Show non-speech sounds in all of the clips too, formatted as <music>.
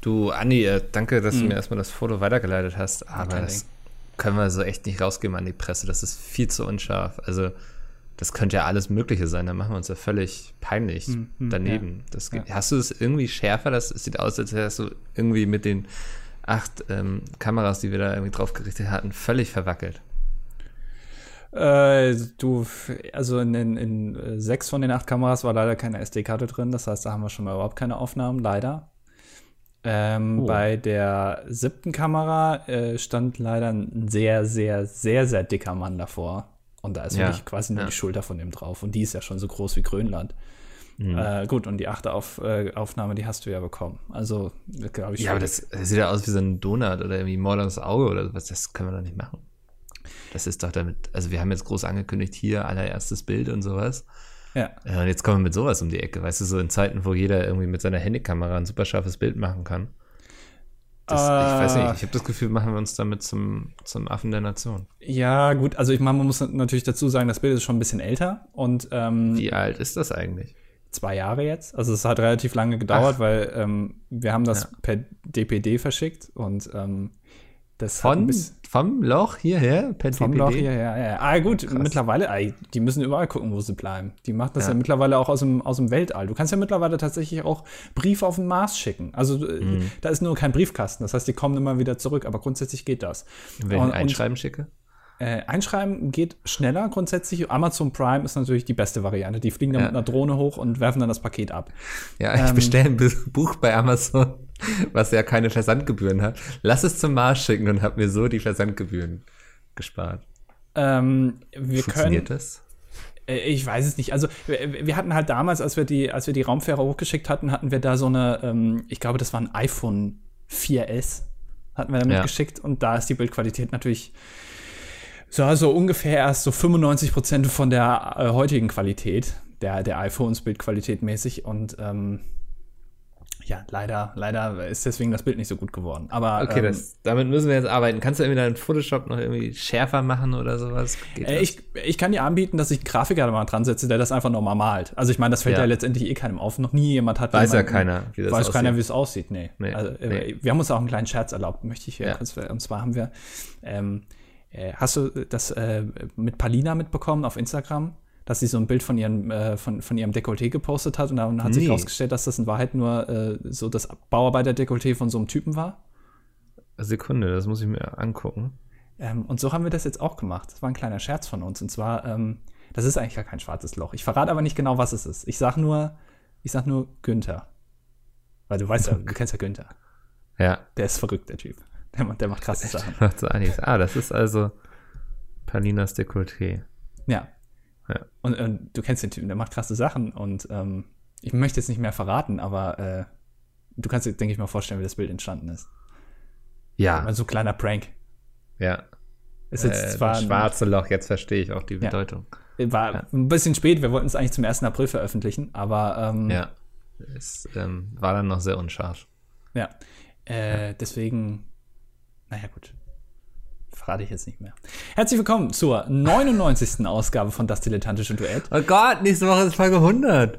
Du, Andi, äh, danke, dass Mhm. du mir erstmal das Foto weitergeleitet hast, aber das können wir so echt nicht rausgeben an die Presse. Das ist viel zu unscharf. Also, das könnte ja alles Mögliche sein. Da machen wir uns ja völlig peinlich Mhm, daneben. Das geht, Hast du es irgendwie schärfer? Das sieht aus, als wärst du irgendwie mit den acht ähm, Kameras, die wir da irgendwie drauf gerichtet hatten, völlig verwackelt. Äh, du, also in, in, in äh, sechs von den acht Kameras war leider keine SD-Karte drin. Das heißt, da haben wir schon mal überhaupt keine Aufnahmen, leider. Ähm, Oh. Bei der siebten Kamera äh, stand leider ein sehr, sehr, sehr, sehr dicker Mann davor. Und da ist Ja, wirklich quasi nur ja. die Schulter von dem drauf. Und die ist ja schon so groß wie Grönland. Mhm. Äh, gut, und die achte Auf, äh, Aufnahme, die hast du ja bekommen. Also, glaube ich, Ja, aber das, das sieht ja aus wie so ein Donut oder irgendwie Mord ans Auge oder was. Das können wir doch nicht machen. Das ist doch damit, also wir haben jetzt groß angekündigt, hier allererstes Bild und sowas. Ja. Und jetzt kommen wir mit sowas um die Ecke, weißt du, so in Zeiten, wo jeder irgendwie mit seiner Handykamera ein super scharfes Bild machen kann. Das, ich weiß Ah. nicht, ich habe das Gefühl, machen wir uns damit zum, zum Affen der Nation. Ja, gut, also ich meine, man muss natürlich dazu sagen, das Bild ist schon ein bisschen älter und ähm, Wie alt ist das eigentlich? zwei Jahre jetzt. Also es hat relativ lange gedauert, Ach. weil ähm, wir haben das Ja. per DPD verschickt und ähm, das Von, vom Loch hierher, per vom? Loch hier, ja, ja. Ah, gut, Krass. mittlerweile, die müssen überall gucken, wo sie bleiben. Die machen das ja, Ja. mittlerweile auch aus dem, aus dem Weltall. Du kannst ja mittlerweile tatsächlich auch Briefe auf den Mars schicken. Also äh, Mhm. da ist nur kein Briefkasten. Das heißt, die kommen immer wieder zurück, aber grundsätzlich geht das. Wenn ich Und- ein Einschreiben schicke? Äh, einschreiben geht schneller grundsätzlich. Amazon Prime ist natürlich die beste Variante. Die fliegen dann Ja. mit einer Drohne hoch und werfen dann das Paket ab. Ja, ich Ähm, bestelle ein Bu- Buch bei Amazon, <laughs> was ja keine Versandgebühren hat. Lass es zum Mars schicken und hab mir so die Versandgebühren gespart. Ähm, wir können, Funktioniert das? äh, ich weiß es nicht. Also wir, wir hatten halt damals, als wir die, als wir die Raumfähre hochgeschickt hatten, hatten wir da so eine, ähm, ich glaube, das war ein iPhone 4S, hatten wir damit Ja. geschickt und da ist die Bildqualität natürlich so, so ungefähr erst so 95 Prozent von der äh, heutigen Qualität der, der iPhones Bildqualität mäßig und ähm, ja, leider, leider ist deswegen das Bild nicht so gut geworden. Aber Okay, ähm, das, damit müssen wir jetzt arbeiten. Kannst du irgendwie deinen Photoshop noch irgendwie schärfer machen oder sowas? Äh, ich, ich kann dir anbieten, dass ich einen Grafiker da mal dran setze, der das einfach nochmal malt. Also ich meine, das fällt ja. Ja. letztendlich eh keinem auf. Noch nie jemand hat Weiß ja jemanden- keiner, wie das weiß aussieht. keiner, wie es aussieht. Nee. Nee, Also, äh, nee. Wir haben uns auch einen kleinen Scherz erlaubt, möchte ich hier Ja. kurz. Und zwar haben wir, ähm, äh, hast du das äh, mit Palina mitbekommen auf Instagram? Dass sie so ein Bild von ihrem, äh, von, von ihrem Dekolleté gepostet hat und dann hat sich Nee. herausgestellt, dass das in Wahrheit nur äh, so das Bauarbeiter-Dekolleté von so einem Typen war. Sekunde, das muss ich mir angucken. Ähm, und so haben wir das jetzt auch gemacht. Das war ein kleiner Scherz von uns. Und zwar, ähm, das ist eigentlich gar kein schwarzes Loch. Ich verrate aber nicht genau, was es ist. Ich sag nur, ich sag nur Günther. Weil du weißt ja, du kennst ja Günther. Ja, Der ist verrückt, der Typ. Der, macht- der macht krasse Sachen. macht so einiges. Ah, das ist also Palinas Dekolleté. Ja. Ja. Und, und du kennst den Typen, der macht krasse Sachen. Und ähm, ich möchte jetzt nicht mehr verraten, aber äh, du kannst dir, denke ich mal, vorstellen, wie das Bild entstanden ist. Ja, Also ein kleiner Prank. ja. Ist jetzt Äh, zwar das schwarze Loch, jetzt verstehe ich auch die Bedeutung. war Ja. ein bisschen spät, wir wollten es eigentlich zum 1. April veröffentlichen, aber ähm, Ja. Es ähm, war dann noch sehr unscharf. Ja. Äh, Deswegen, naja, gut. Verrate ich jetzt nicht mehr. Herzlich willkommen zur 99. Ausgabe von Das Dilettantische Duett. Oh Gott, nächste Woche ist Folge 100.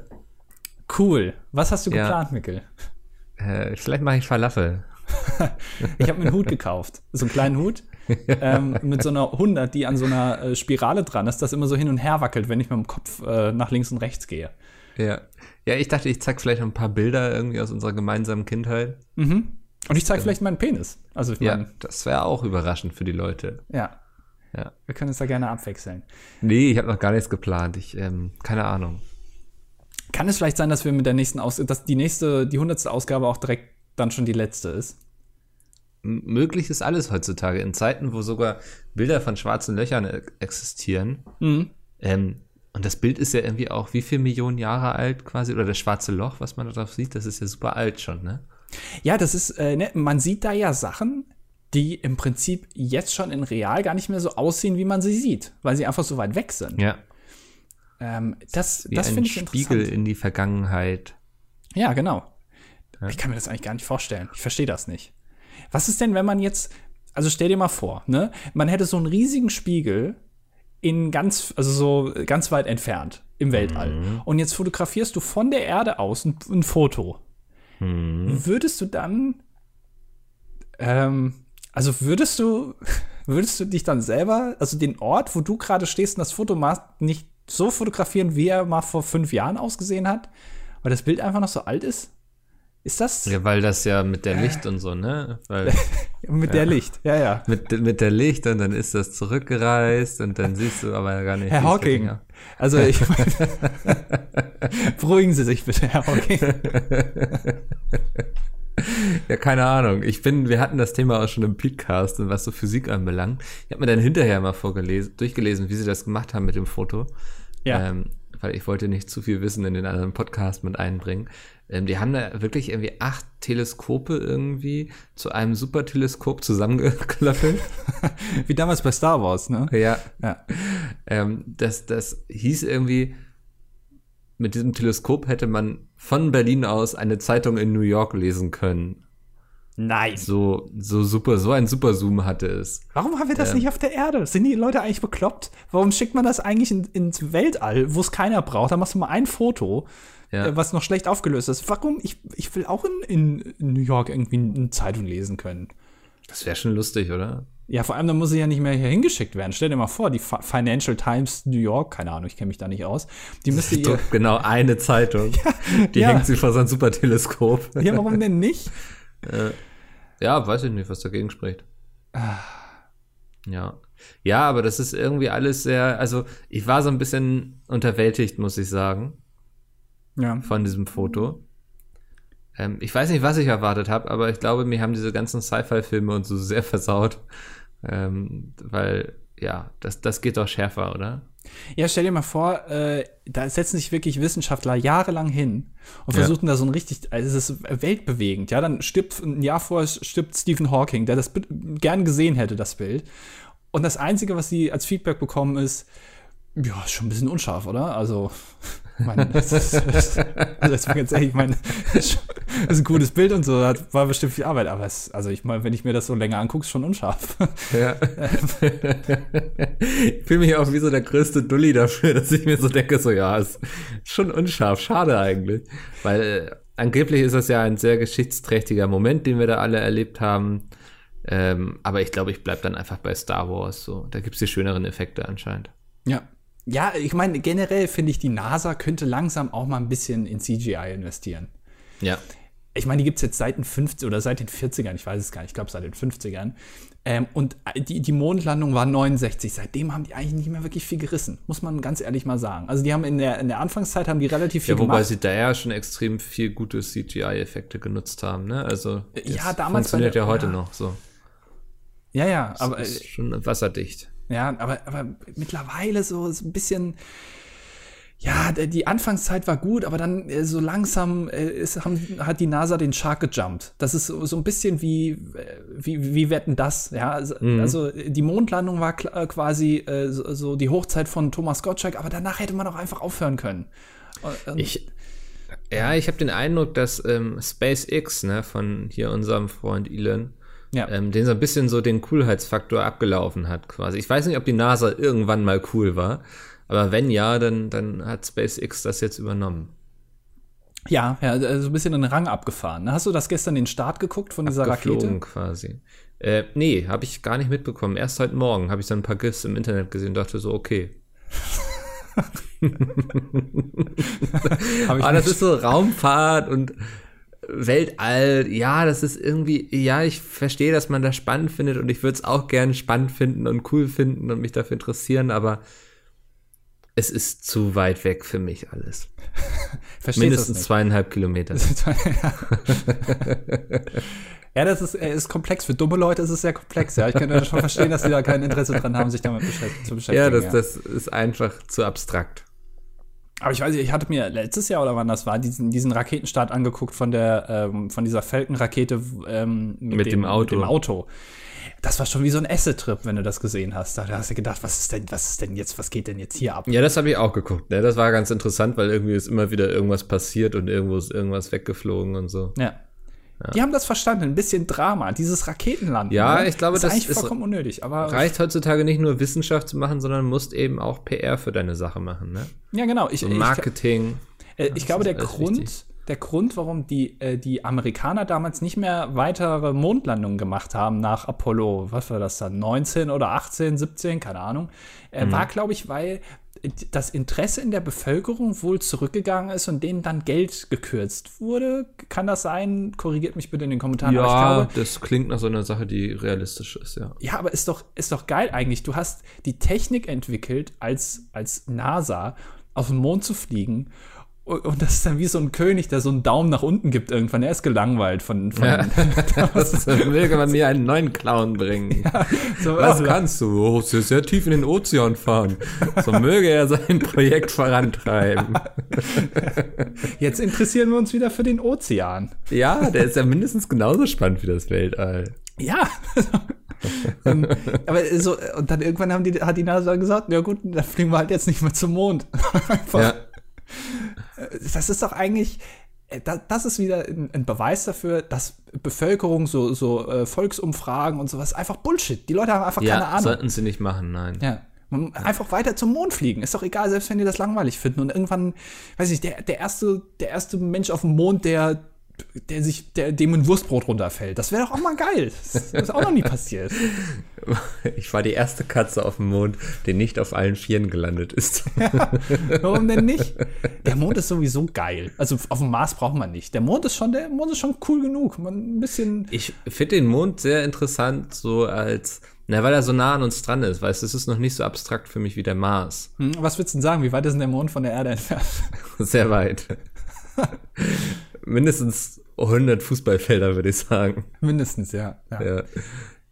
Cool. Was hast du Ja. geplant, Mikkel? Äh, vielleicht mache ich Falafel. <laughs> Ich habe mir einen Hut gekauft. So einen kleinen Hut ähm, mit so einer 100, die an so einer äh, Spirale dran ist, das immer so hin und her wackelt, wenn ich mit dem Kopf äh, nach links und rechts gehe. Ja. Ja, ich dachte, ich zeig vielleicht noch ein paar Bilder irgendwie aus unserer gemeinsamen Kindheit. Mhm. Und ich zeige vielleicht meinen Penis. Also ich Ja, meine, das wäre auch überraschend für die Leute. ja. Ja. Wir können uns da gerne abwechseln. Nee, ich habe noch gar nichts geplant. Ich, ähm, keine Ahnung. Kann es vielleicht sein, dass wir mit der nächsten Aus dass die nächste, die hundertste Ausgabe auch direkt dann schon die letzte ist? M möglich ist alles heutzutage. In Zeiten, wo sogar Bilder von schwarzen Löchern e existieren. Mhm. Ähm, und das Bild ist ja irgendwie auch wie viel Millionen Jahre alt quasi? Oder das schwarze Loch, was man da drauf sieht, das ist ja super alt schon, ne? Ja, das ist, äh, ne, man sieht da ja Sachen, die im Prinzip jetzt schon in real gar nicht mehr so aussehen, wie man sie sieht, weil sie einfach so weit weg sind. Ja. Ähm, das das ein finde ich Spiegel interessant. in die Vergangenheit. Ja, genau. Ja. Ich kann mir das eigentlich gar nicht vorstellen. Ich verstehe das nicht. Was ist denn, wenn man jetzt, also stell dir mal vor, ne, man hätte so einen riesigen Spiegel in ganz, also so ganz weit entfernt im Weltall. Mhm. Und jetzt fotografierst du von der Erde aus ein, ein Foto. Hm. Würdest du dann Ähm, also würdest du, <laughs> würdest du dich dann selber, also den Ort, wo du gerade stehst und das Foto machst, nicht so fotografieren, wie er mal vor fünf Jahren ausgesehen hat? Weil das Bild einfach noch so alt ist? Ist das? Ja, weil das ja mit der Licht und so, ne? Weil, <laughs> mit ja. der Licht, ja, ja. Mit, mit der Licht und dann ist das zurückgereist und dann siehst du aber gar nicht. Herr Hawking. Also ich <laughs> <laughs> beruhigen Sie sich bitte, Herr Hawking. Ja, keine Ahnung. Ich bin, wir hatten das Thema auch schon im Podcast und was so Physik anbelangt. Ich habe mir dann hinterher mal vorgelesen, durchgelesen, wie sie das gemacht haben mit dem Foto. Ja. Ähm, weil ich wollte nicht zu viel Wissen in den anderen Podcast mit einbringen. Ähm, die haben da wirklich irgendwie acht Teleskope irgendwie zu einem Superteleskop zusammengeklöppelt. <laughs> Wie damals bei Star Wars, ne? Ja. ja. Ähm, das, das hieß irgendwie, mit diesem Teleskop hätte man von Berlin aus eine Zeitung in New York lesen können. Nein. So, so super, so ein super Zoom hatte es. Warum haben wir das ähm, nicht auf der Erde? Sind die Leute eigentlich bekloppt? Warum schickt man das eigentlich in, ins Weltall, wo es keiner braucht? Da machst du mal ein Foto, ja. äh, was noch schlecht aufgelöst ist. Warum? Ich, ich will auch in, in New York irgendwie eine Zeitung lesen können. Das wäre schon lustig, oder? Ja, vor allem, dann muss sie ja nicht mehr hier hingeschickt werden. Stell dir mal vor, die Financial Times New York, keine Ahnung, ich kenne mich da nicht aus, die müsste ihr. Genau, eine Zeitung. <laughs> ja, die ja. hängt sie vor so ein super Teleskop. Ja, warum denn nicht? <laughs> Äh, ja, weiß ich nicht, was dagegen spricht. Ja. Ja, aber das ist irgendwie alles sehr, also ich war so ein bisschen unterwältigt, muss ich sagen. Ja. Von diesem Foto. Ähm, ich weiß nicht, was ich erwartet habe, aber ich glaube, mir haben diese ganzen Sci-Fi-Filme und so sehr versaut. Ähm, weil, ja, das, das geht doch schärfer, oder? Ja, stell dir mal vor, äh, da setzen sich wirklich Wissenschaftler jahrelang hin und ja. versuchen da so ein richtig, also es ist weltbewegend, ja, dann stirbt, ein Jahr vorher stirbt Stephen Hawking, der das gern gesehen hätte, das Bild. Und das Einzige, was sie als Feedback bekommen, ist, ja, ist schon ein bisschen unscharf, oder? Also, meine, das ist, das, also jetzt ganz ehrlich, ich meine, das ist ein gutes Bild und so, das war bestimmt viel Arbeit, aber es, also ich meine, wenn ich mir das so länger angucke, ist schon unscharf. Ja. ich fühle mich auch wie so der größte Dulli dafür, dass ich mir so denke, so ja, ist schon unscharf, schade eigentlich. Weil äh, angeblich ist das ja ein sehr geschichtsträchtiger Moment, den wir da alle erlebt haben. Ähm, aber ich glaube, ich bleibe dann einfach bei Star Wars. So, da gibt es die schöneren Effekte anscheinend. Ja, ja, ich meine, generell finde ich, die NASA könnte langsam auch mal ein bisschen in CGI investieren. Ja. Ich meine, die gibt es jetzt seit den 50 oder seit den 40ern, ich weiß es gar nicht, ich glaube seit den 50ern. Ähm, und die, die Mondlandung war 69. Seitdem haben die eigentlich nicht mehr wirklich viel gerissen, muss man ganz ehrlich mal sagen. Also die haben in der, in der Anfangszeit haben die relativ viel ja, wobei gemacht. sie da ja schon extrem viel gute CGI-Effekte genutzt haben, ne? Also ja, damals funktioniert der, ja heute ja. noch so. Ja, ja, aber ist schon wasserdicht. Ja, aber, aber mittlerweile so, so ein bisschen, ja, die Anfangszeit war gut, aber dann äh, so langsam äh, ist, haben, hat die NASA den Shark gejumpt. Das ist so, so ein bisschen wie, äh, wie, wie wetten das? Ja, also, mhm. also die Mondlandung war quasi äh, so, so, die Hochzeit von Thomas Gottschalk, aber danach hätte man auch einfach aufhören können. Und, ich, ja, ich habe den Eindruck, dass ähm, SpaceX, ne, von hier unserem Freund Elon, ja. ähm, den so ein bisschen so den Coolheitsfaktor abgelaufen hat quasi. Ich weiß nicht, ob die NASA irgendwann mal cool war, aber wenn ja, dann, dann hat SpaceX das jetzt übernommen. Ja, ja, so also ein bisschen den Rang abgefahren. Hast du das gestern den Start geguckt von dieser Rakete? quasi. Äh, nee, habe ich gar nicht mitbekommen. Erst heute Morgen habe ich dann ein paar GIFs im Internet gesehen und dachte so, okay. <laughs> Aber ah, das ist so Raumfahrt und Weltall, ja, das ist irgendwie, ja, ich verstehe, dass man das spannend findet und ich würde es auch gerne spannend finden und cool finden und mich dafür interessieren, aber es ist zu weit weg für mich alles. <laughs> Mindestens zweieinhalb Kilometer. <laughs> <laughs> ja, das ist, ist komplex. Für dumme Leute ist es sehr komplex. Ja, ich kann schon verstehen, dass sie da kein Interesse dran haben, sich damit zu beschäftigen. Ja, das, ja. das ist einfach zu abstrakt. Aber ich weiß nicht, ich hatte mir letztes Jahr oder wann das war, diesen, diesen Raketenstart angeguckt von der, ähm, von dieser Falcon-Rakete ähm, mit, mit, dem, dem, Auto. Mit dem Auto. Das war schon wie so ein Acid-Trip, wenn du das gesehen hast. Da hast du gedacht, was ist denn, was ist denn jetzt, was geht denn jetzt hier ab? Ja, das habe ich auch geguckt. Ne? Das war ganz interessant, weil irgendwie ist immer wieder irgendwas passiert und irgendwo ist irgendwas weggeflogen und so. Ja. Die haben das verstanden, ein bisschen Drama, dieses Raketenland. Ja, ne? ich glaube, das ist eigentlich vollkommen unnötig. Aber reicht heutzutage nicht nur Wissenschaft zu machen, sondern musst eben auch PR für deine Sache machen. Ne? Ja, genau. Ich, so Marketing. Ich, äh, ich glaube, der Grund, wichtig. der Grund, warum die, äh, die Amerikaner damals nicht mehr weitere Mondlandungen gemacht haben nach Apollo, was war das dann, 19 oder 18, 17, keine Ahnung, äh, mhm. war, glaube ich, weil das Interesse in der Bevölkerung wohl zurückgegangen ist und denen dann Geld gekürzt wurde. Kann das sein? Korrigiert mich bitte in den Kommentaren. Ja, glaube, das klingt nach so einer Sache, die realistisch ist, ja. Ja, aber ist doch, ist doch geil eigentlich. Du hast die Technik entwickelt, als, als NASA auf den Mond zu fliegen und das ist dann wie so ein König, der so einen Daumen nach unten gibt irgendwann. Er ist gelangweilt von. von ja. <laughs> das möge man mir einen neuen Clown bringen. Ja, so Was also, kannst du? Oh, sehr, sehr tief in den Ozean fahren. So möge er sein Projekt vorantreiben. <laughs> Jetzt interessieren wir uns wieder für den Ozean. Ja, der ist ja mindestens genauso spannend wie das Weltall. Ja. <laughs> aber so, und dann irgendwann haben die, hat die NASA gesagt, ja gut, dann fliegen wir halt jetzt nicht mehr zum Mond. Einfach. Ja das ist doch eigentlich, äh, das ist wieder ein Beweis dafür, dass Bevölkerung, so, so äh, Volksumfragen und sowas einfach Bullshit. Die Leute haben einfach ja, keine Ahnung. sollten sie nicht machen, nein. Ja. Einfach weiter zum Mond fliegen. Ist doch egal, selbst wenn die das langweilig finden. Und irgendwann, weiß ich, der, der, erste, der erste Mensch auf dem Mond, der der sich, der, dem ein Wurstbrot runterfällt. Das wäre doch auch mal geil. Das ist auch noch nie passiert. <laughs> Ich war die erste Katze auf dem Mond, die nicht auf allen Vieren gelandet ist. Ja, <laughs> warum denn nicht? Der Mond ist sowieso geil. Also auf dem Mars braucht man nicht. Der Mond ist schon, der Mond ist schon cool genug. Man ein bisschen. Ich finde den Mond sehr interessant, so als, na, weil er so nah an uns dran ist. Weißt du, es ist noch nicht so abstrakt für mich wie der Mars. Hm, was würdest du denn sagen? Wie weit ist denn der Mond von der Erde entfernt? <laughs> Sehr weit mindestens 100 Fußballfelder, würde ich sagen. Mindestens, ja. Ja, ja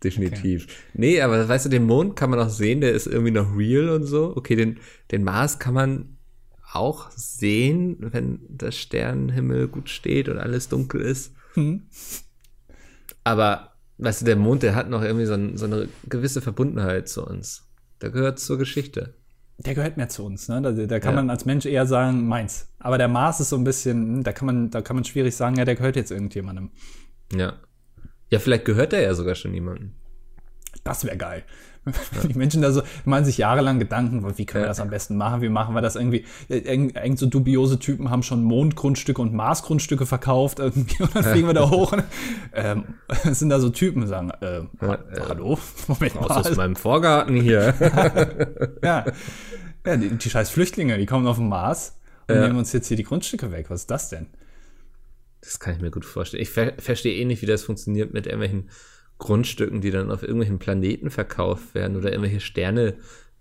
definitiv. Okay. Nee, aber weißt du, den Mond kann man auch sehen, der ist irgendwie noch real und so. Okay, den, den Mars kann man auch sehen, wenn der Sternenhimmel gut steht und alles dunkel ist. Hm. Aber, weißt du, der Mond, der hat noch irgendwie so, ein, so eine gewisse Verbundenheit zu uns. Der gehört zur Geschichte der gehört mehr zu uns. Ne? Da, da kann ja. man als Mensch eher sagen, meins. Aber der Mars ist so ein bisschen, hm, da kann man, da kann man schwierig sagen, ja, der gehört jetzt irgendjemandem. Ja. Ja, vielleicht gehört der ja sogar schon jemandem. Das wäre geil. <laughs> Die Menschen da so, machen sich jahrelang Gedanken, wie können wir das am besten machen? Wie machen wir das irgendwie? Irgend, irgend so dubiose Typen haben schon Mondgrundstücke und Marsgrundstücke verkauft irgendwie und dann fliegen wir da <laughs> hoch. Und, ähm, <laughs> sind da so Typen, sagen, äh, äh, hallo, Moment mal. Aus meinem Vorgarten hier. ja, ja die, die, scheiß Flüchtlinge, die kommen auf den Mars und ja. nehmen uns jetzt hier die Grundstücke weg. Was ist das denn? Das kann ich mir gut vorstellen. Ich ver verstehe eh nicht, wie das funktioniert mit irgendwelchen Grundstücken, die dann auf irgendwelchen Planeten verkauft werden oder irgendwelche Sterne,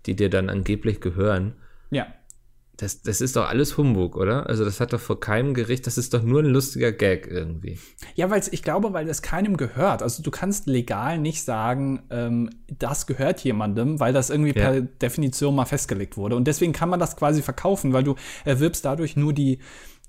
die dir dann angeblich gehören. Ja. Das, das ist doch alles Humbug, oder? Also das hat doch vor keinem Gericht, das ist doch nur ein lustiger Gag irgendwie. Ja, weil ich glaube, weil das keinem gehört. Also du kannst legal nicht sagen, ähm, das gehört jemandem, weil das irgendwie ja. per Definition mal festgelegt wurde. Und deswegen kann man das quasi verkaufen, weil du erwirbst dadurch nur die,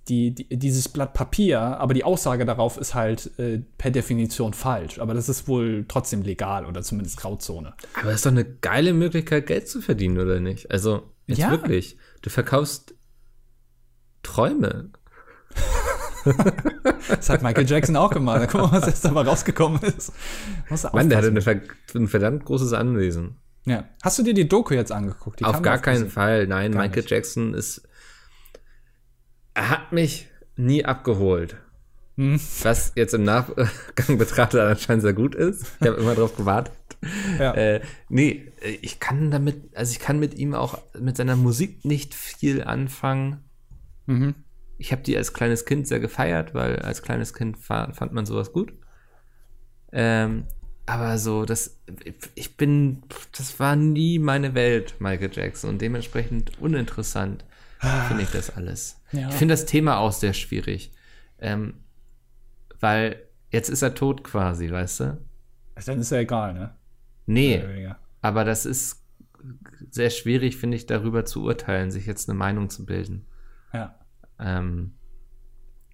die, die, dieses Blatt Papier, aber die Aussage darauf ist halt äh, per Definition falsch. Aber das ist wohl trotzdem legal oder zumindest Grauzone. Aber das ist doch eine geile Möglichkeit, Geld zu verdienen, oder nicht? Also, jetzt ja. wirklich. Du verkaufst Träume. das hat Michael Jackson auch gemacht. Da guck mal, was jetzt dabei rausgekommen ist. Mann, der hatte eine, ein verdammt großes Anwesen. Ja. Hast du dir die Doku jetzt angeguckt? Die auf gar keinen Fall. Nein, gar Michael nicht. Jackson ist hat mich nie abgeholt. Hm. Was jetzt im Nachgang betrachtet anscheinend sehr gut ist. Ich habe immer darauf gewartet. Ja. Äh, nee, ich kann damit, also ich kann mit ihm auch, mit seiner Musik nicht viel anfangen. Mhm. Ich habe die als kleines Kind sehr gefeiert, weil als kleines Kind fand man sowas gut. Ähm, aber so, das, ich bin, das war nie meine Welt, Michael Jackson, und dementsprechend uninteressant finde ich das alles. Ja. Ich finde das Thema auch sehr schwierig. Ähm, weil jetzt ist er tot quasi, weißt du? Dann ist ja egal, ne? Nee. Aber das ist sehr schwierig, finde ich, darüber zu urteilen, sich jetzt eine Meinung zu bilden. Ja. Ähm,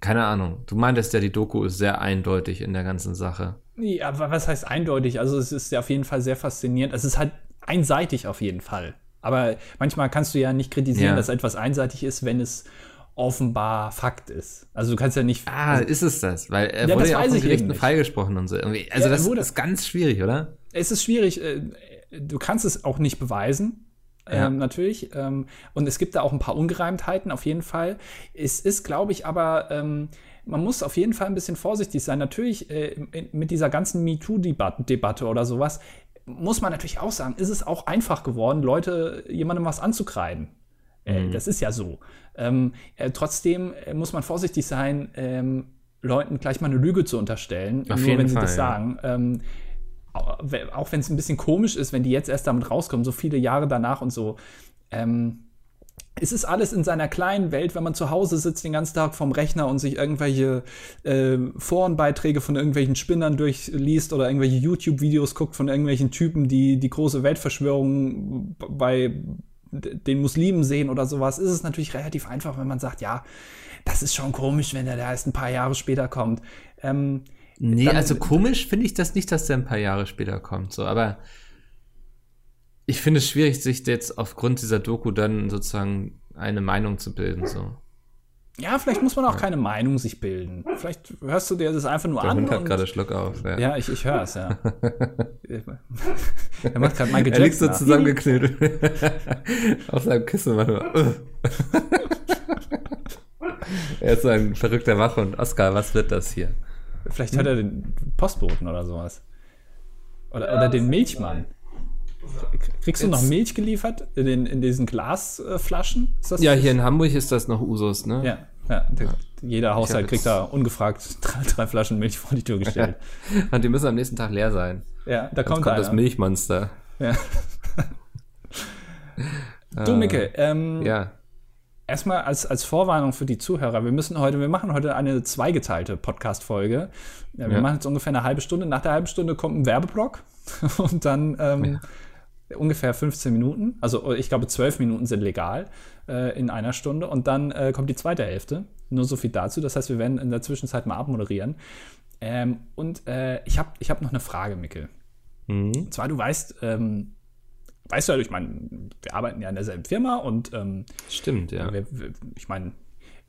keine Ahnung. Du meintest ja, die Doku ist sehr eindeutig in der ganzen Sache. Ja, aber was heißt eindeutig? Also es ist ja auf jeden Fall sehr faszinierend. Es ist halt einseitig auf jeden Fall. Aber manchmal kannst du ja nicht kritisieren, ja. dass etwas einseitig ist, wenn es offenbar Fakt ist. Also du kannst ja nicht. Ah, also, ist es das? Weil er ja, wurde ja auch von Gerichten freigesprochen und so. Irgendwie. Also ja, das wurde, ist ganz schwierig, oder? Es ist schwierig. Äh, du kannst es auch nicht beweisen. ja. ähm, natürlich. Ähm, und es gibt da auch ein paar Ungereimtheiten, auf jeden Fall. Es ist, glaube ich, aber, ähm, man muss auf jeden Fall ein bisschen vorsichtig sein. Natürlich äh, mit dieser ganzen MeToo-Debatte oder sowas muss man natürlich auch sagen, ist es auch einfach geworden, Leute jemandem was anzukreiden. Äh, mhm. Das ist ja so. Ähm, äh, trotzdem äh, muss man vorsichtig sein, ähm, Leuten gleich mal eine Lüge zu unterstellen, Auf nur wenn Fall, sie das ja. sagen. Ähm, auch wenn es ein bisschen komisch ist, wenn die jetzt erst damit rauskommen, so viele Jahre danach und so. Ähm, es ist alles in seiner kleinen Welt, wenn man zu Hause sitzt den ganzen Tag vorm Rechner und sich irgendwelche äh, Forenbeiträge von irgendwelchen Spinnern durchliest oder irgendwelche YouTube-Videos guckt von irgendwelchen Typen, die die große Weltverschwörung bei den Muslimen sehen oder sowas, ist es natürlich relativ einfach, wenn man sagt, ja, das ist schon komisch, wenn er da erst ein paar Jahre später kommt. Ähm, nee, also komisch finde ich das nicht, dass der ein paar Jahre später kommt, so, aber ich finde es schwierig, sich jetzt aufgrund dieser Doku dann sozusagen eine Meinung zu bilden, so. Ja, vielleicht muss man auch keine Meinung sich bilden. Vielleicht hörst du dir das einfach nur Der an. Hund hat und- gerade Schluck auf. Ja, ja, ich, ich höre es, ja. <laughs> er macht gerade Michael er liegt so Jackson. zusammengeknüllt <laughs> auf seinem Kissen manchmal. <laughs> er ist so ein verrückter Wachhund. Oscar, was wird das hier? Vielleicht hört er den Postboten oder sowas. Oder, oder den Milchmann. Kriegst du noch Milch geliefert in, den, in diesen Glasflaschen? Ist das Ja, hier in Hamburg ist das noch Usus, ne? Ja, ja. der- Jeder Haushalt kriegt da ungefragt drei, drei Flaschen Milch vor die Tür gestellt. <laughs> Und die müssen am nächsten Tag leer sein. ja, da kommt, kommt, das Milchmonster. Ja. <laughs> du, Micke, ähm, Ja. erstmal als, als Vorwarnung für die Zuhörer, wir müssen heute, wir machen heute eine zweigeteilte Podcast-Folge. Ja, wir Ja. machen jetzt ungefähr eine halbe Stunde. Nach der halben Stunde kommt ein Werbeblock <laughs> und dann ähm, ungefähr 15 Minuten. Also ich glaube, 12 Minuten sind legal äh, in einer Stunde und dann äh, kommt die zweite Hälfte. Nur so viel dazu. Das heißt, wir werden in der Zwischenzeit mal abmoderieren. Ähm, und äh, ich habe ich hab noch eine Frage, Mickel. Mhm. Und zwar, du weißt, ähm, weißt du ja, ich meine, wir arbeiten ja in derselben Firma und ähm, Stimmt, ja. wir, wir, ich meine,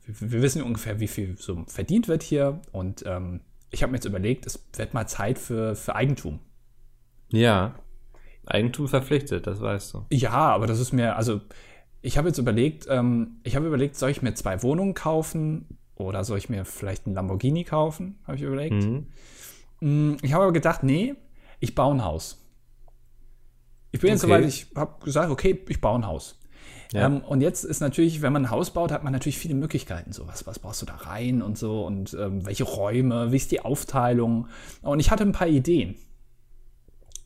wir, wir wissen ungefähr, wie viel so verdient wird hier. Und ähm, ich habe mir jetzt überlegt, es wird mal Zeit für, für Eigentum. Ja. Eigentum verpflichtet, das weißt du. Ja, aber das ist mir, also ich habe jetzt überlegt, ähm, ich habe überlegt, soll ich mir zwei Wohnungen kaufen oder soll ich mir vielleicht einen Lamborghini kaufen, habe ich überlegt. Mhm. Mm, Ich habe aber gedacht, nee, ich baue ein Haus. Ich bin jetzt Okay. soweit, ich habe gesagt, okay, ich baue ein Haus. Ja. Ähm, und jetzt ist natürlich, wenn man ein Haus baut, hat man natürlich viele Möglichkeiten. So, was, was brauchst du da rein und so und ähm, welche Räume, wie ist die Aufteilung. Und ich hatte ein paar Ideen,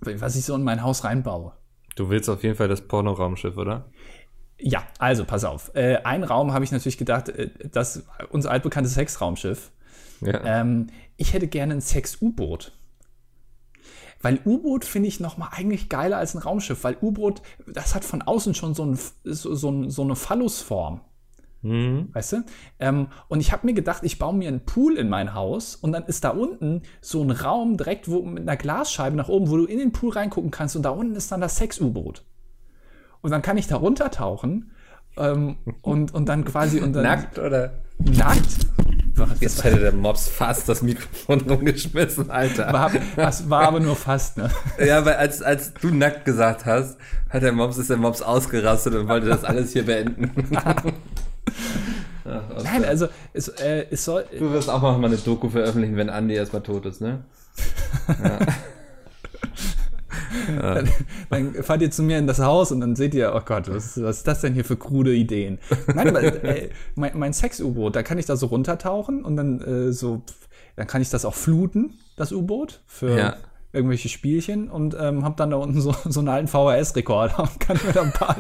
was ich so in mein Haus reinbaue. Du willst auf jeden Fall das Pornoraumschiff, oder? Ja, also pass auf. Äh, ein Raum habe ich natürlich gedacht, äh, das unser altbekanntes Sexraumschiff. Ja. Ähm, ich hätte gerne ein Sex-U-Boot. Weil U-Boot finde ich noch mal eigentlich geiler als ein Raumschiff, weil U-Boot, das hat von außen schon so, ein, so, so eine Phallusform, Mhm. weißt du? Ähm, und ich habe mir gedacht, ich baue mir einen Pool in mein Haus und dann ist da unten so ein Raum direkt wo, mit einer Glasscheibe nach oben, wo du in den Pool reingucken kannst und da unten ist dann das Sex-U-Boot. Und dann kann ich da runtertauchen ähm, <laughs> und, und dann quasi und dann Nackt, oder? nackt. Jetzt hätte der Mops fast das Mikrofon <laughs> rumgeschmissen, Alter. war, das war aber nur fast, ne? <laughs> Ja, weil als, als du nackt gesagt hast, hat der Mops, ist der Mops ausgerastet und wollte das alles hier beenden. Ach. Nein, also es, äh, es soll. Du wirst auch mal eine Doku veröffentlichen, wenn Andi erstmal tot ist, ne? <laughs> Dann, dann fahrt ihr zu mir in das Haus und dann seht ihr, oh Gott, was, was ist das denn hier für krude Ideen? Nein, aber <laughs> äh, mein, mein Sex-U-Boot, da kann ich da so runtertauchen und dann äh, so, dann kann ich das auch fluten, das U-Boot, für Ja. irgendwelche Spielchen und ähm, hab dann da unten so, so einen alten VHS-Rekorder und kann mir da ein paar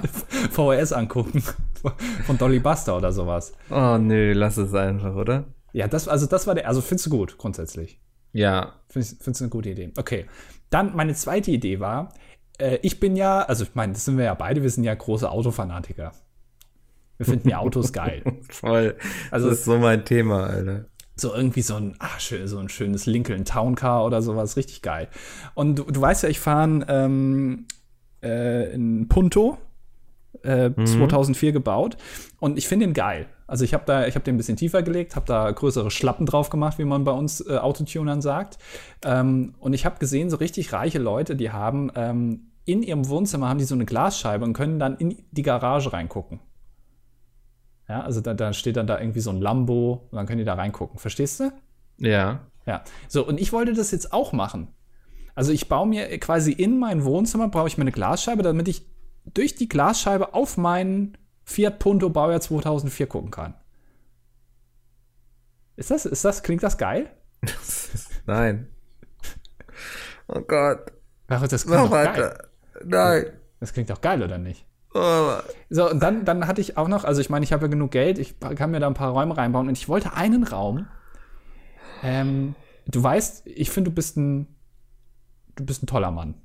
VHS angucken. <laughs> Von Dolly Buster oder sowas. Oh nö, lass es einfach, oder? Ja, das, also das war der, also findest du gut, grundsätzlich. Ja. Findest du eine gute Idee? Okay. Dann meine zweite Idee war, äh, ich bin ja, also ich meine, das sind wir ja beide, wir sind ja große Autofanatiker. Wir finden ja Autos <laughs> geil. Voll. Also- das ist so mein Thema, Alter. So irgendwie so ein, ach, schön, so ein schönes Lincoln Town Car oder sowas, richtig geil. Und du, du weißt ja, ich fahre ähm, äh, in Punto, äh, 2004 gebaut und ich finde ihn geil. Also ich habe da, ich habe den ein bisschen tiefer gelegt, habe da größere Schlappen drauf gemacht, wie man bei uns äh, Autotunern sagt. Ähm, und ich habe gesehen, so richtig reiche Leute, die haben ähm, in ihrem Wohnzimmer haben die so eine Glasscheibe und können dann in die Garage reingucken. Ja, also da, da steht dann da irgendwie so ein Lambo und dann können die da reingucken. Verstehst du? Ja. Ja. So, und ich wollte das jetzt auch machen. Also ich baue mir quasi in mein Wohnzimmer, brauche ich mir eine Glasscheibe, damit ich durch die Glasscheibe auf meinen Fiat Punto Baujahr 2004 gucken kann. Ist das, ist das, klingt das geil? <laughs> Nein. Oh Gott. Ach, das klingt Mach weiter. geil. Nein. Das klingt doch geil, oder nicht? Oh. So, und dann, dann hatte ich auch noch, also ich meine, ich habe ja genug Geld, ich kann mir da ein paar Räume reinbauen und ich wollte einen Raum. Ähm, du weißt, ich finde, du bist ein, du bist ein toller Mann.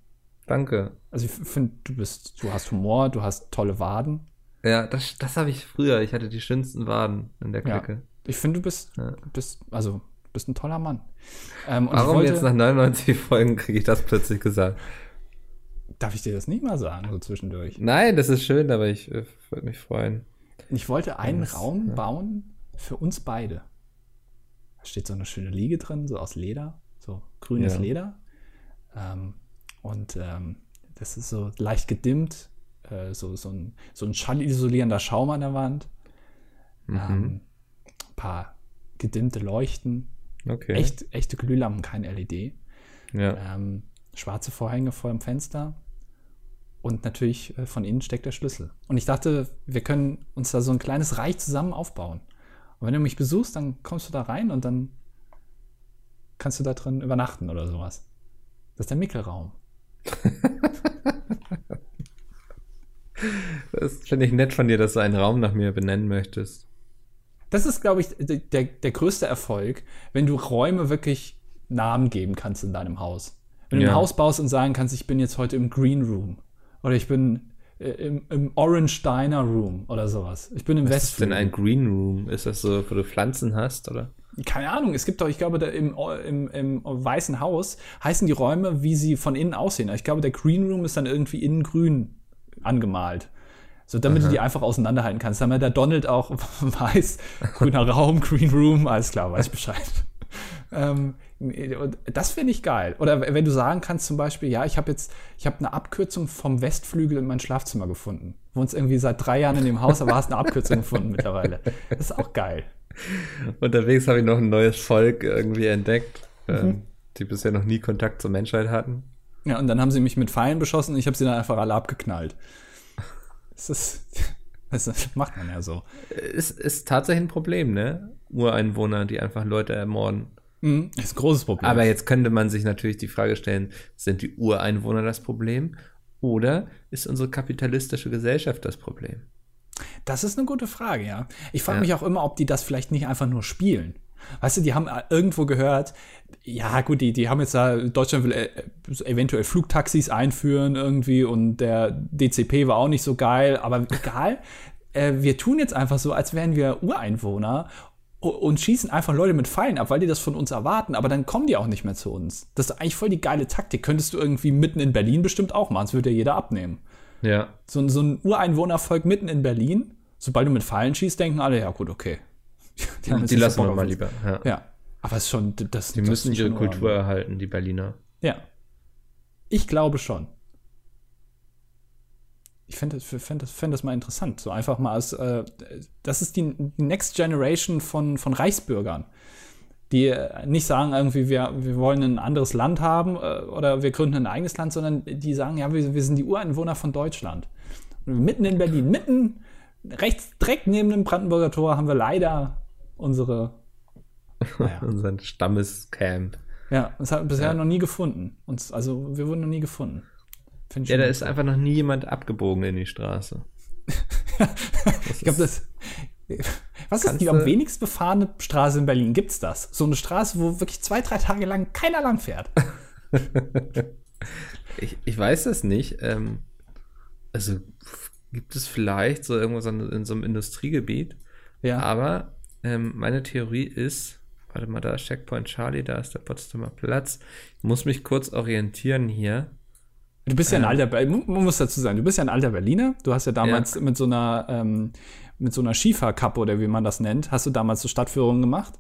Danke. Also ich finde, du bist, du hast Humor, du hast tolle Waden. Ja, das, das habe ich früher. Ich hatte die schönsten Waden in der Ja. Clique. Ich finde, du bist, Ja. bist, also, du bist ein toller Mann. Ähm, Warum wollte, jetzt nach 99 Folgen kriege ich das plötzlich gesagt? darf ich dir das nicht mal sagen, so zwischendurch? Nein, das ist schön, aber ich äh, würde mich freuen. Ich wollte einen Das- Raum ja. bauen für uns beide. Da steht so eine schöne Liege drin, so aus Leder, so grünes Ja. Leder. Ähm, und ähm, das ist so leicht gedimmt, äh, so, so ein, so ein schallisolierender Schaum an der Wand. Mhm. Ähm, ein paar gedimmte Leuchten, okay. echt, echte Glühlampen, kein LED. Ja. Ähm, schwarze Vorhänge vor dem Fenster. Und natürlich äh, von innen steckt der Schlüssel. Und ich dachte, wir können uns da so ein kleines Reich zusammen aufbauen. Und wenn du mich besuchst, dann kommst du da rein und dann kannst du da drin übernachten oder sowas. Das ist der Mickelraum. <laughs> Das finde ich nett von dir, dass du einen Raum nach mir benennen möchtest. Das ist, glaube ich, der, der, größte Erfolg, wenn du Räume wirklich Namen geben kannst in deinem Haus. Wenn du Ja. ein Haus baust und sagen kannst, ich bin jetzt heute im Green Room oder ich bin äh, im, im Orange Diner Room oder sowas. Ich bin im Was ist denn ein Green Room? Ist das so, wo du Pflanzen hast, oder? Keine Ahnung, es gibt doch, ich glaube, da im, im, im Weißen Haus heißen die Räume, wie sie von innen aussehen. Ich glaube, der Green Room ist dann irgendwie innen grün angemalt. So, damit du die einfach auseinanderhalten kannst. Damit der Donald auch <laughs> weiß, grüner Raum, Green Room, alles klar, weiß Bescheid. <laughs> ähm, das finde ich geil. Oder wenn du sagen kannst zum Beispiel, ja, ich habe jetzt, ich habe eine Abkürzung vom Westflügel in mein Schlafzimmer gefunden. Wohnst irgendwie seit drei Jahren in dem Haus, aber hast eine Abkürzung gefunden mittlerweile. Das ist auch geil. <laughs> Unterwegs habe ich noch ein neues Volk irgendwie entdeckt, Mhm. ähm, die bisher noch nie Kontakt zur Menschheit hatten. Ja, und dann haben sie mich mit Pfeilen beschossen und ich habe sie dann einfach alle abgeknallt. Das ist, <laughs> das macht man ja so. Ist, ist tatsächlich ein Problem, ne? Ureinwohner, die einfach Leute ermorden. Mhm, ist ein großes Problem. Aber jetzt könnte man sich natürlich die Frage stellen, sind die Ureinwohner das Problem? Oder ist unsere kapitalistische Gesellschaft das Problem? Das ist eine gute Frage, ja. Ich frage Ja. mich auch immer, ob die das vielleicht nicht einfach nur spielen. Weißt du, die haben äh, irgendwo gehört, ja gut, die, die haben jetzt da, Deutschland will äh, eventuell Flugtaxis einführen irgendwie und der DCP war auch nicht so geil, aber egal. <laughs> äh, wir tun jetzt einfach so, als wären wir Ureinwohner und schießen einfach Leute mit Pfeilen ab, weil die das von uns erwarten, aber dann kommen die auch nicht mehr zu uns. Das ist eigentlich voll die geile Taktik. Könntest du irgendwie mitten in Berlin bestimmt auch machen, das würde ja jeder abnehmen. Ja. So, so ein Ureinwohnervolk mitten in Berlin, sobald du mit Pfeilen schießt, denken alle, ja gut, okay. <laughs> Die, Die lassen wir mal uns. lieber. Ja. Ja, aber es ist schon, das Die das müssen ihre Kultur Ureinwohner. erhalten, die Berliner. Ja. Ich glaube schon. Ich fände das, fänd das, fänd das mal interessant. So einfach mal als, äh, das ist die Next Generation von, von Reichsbürgern, die äh, nicht sagen irgendwie, wir, wir wollen ein anderes Land haben äh, oder wir gründen ein eigenes Land, sondern die sagen, ja, wir, wir sind die Ureinwohner von Deutschland. Mitten in Berlin, mitten rechts, direkt neben dem Brandenburger Tor haben wir leider unsere, naja, <laughs> Unseren Stammescamp. ja, das wir bisher Ja. noch nie gefunden. Uns, also wir wurden noch nie gefunden. Ja, da ist einfach noch nie jemand abgebogen in die Straße. Ich glaube, <laughs> das. Was ist die am wenigst befahrene Straße in Berlin? Gibt's das? So eine Straße, wo wirklich zwei, drei Tage lang keiner lang fährt. <laughs> Ich, ich weiß das nicht. Ähm, also gibt es vielleicht so irgendwas an, in so einem Industriegebiet. Ja. Aber ähm, meine Theorie ist, warte mal, da ist Checkpoint Charlie, da ist der Potsdamer Platz. Ich muss mich kurz orientieren hier. Du bist ja ein Ähm. alter, man muss dazu sagen, du bist ja ein alter Berliner. Du hast ja damals mit so einer, ähm, mit so einer Skifahrkappe oder wie man das nennt, hast du damals so Stadtführungen gemacht.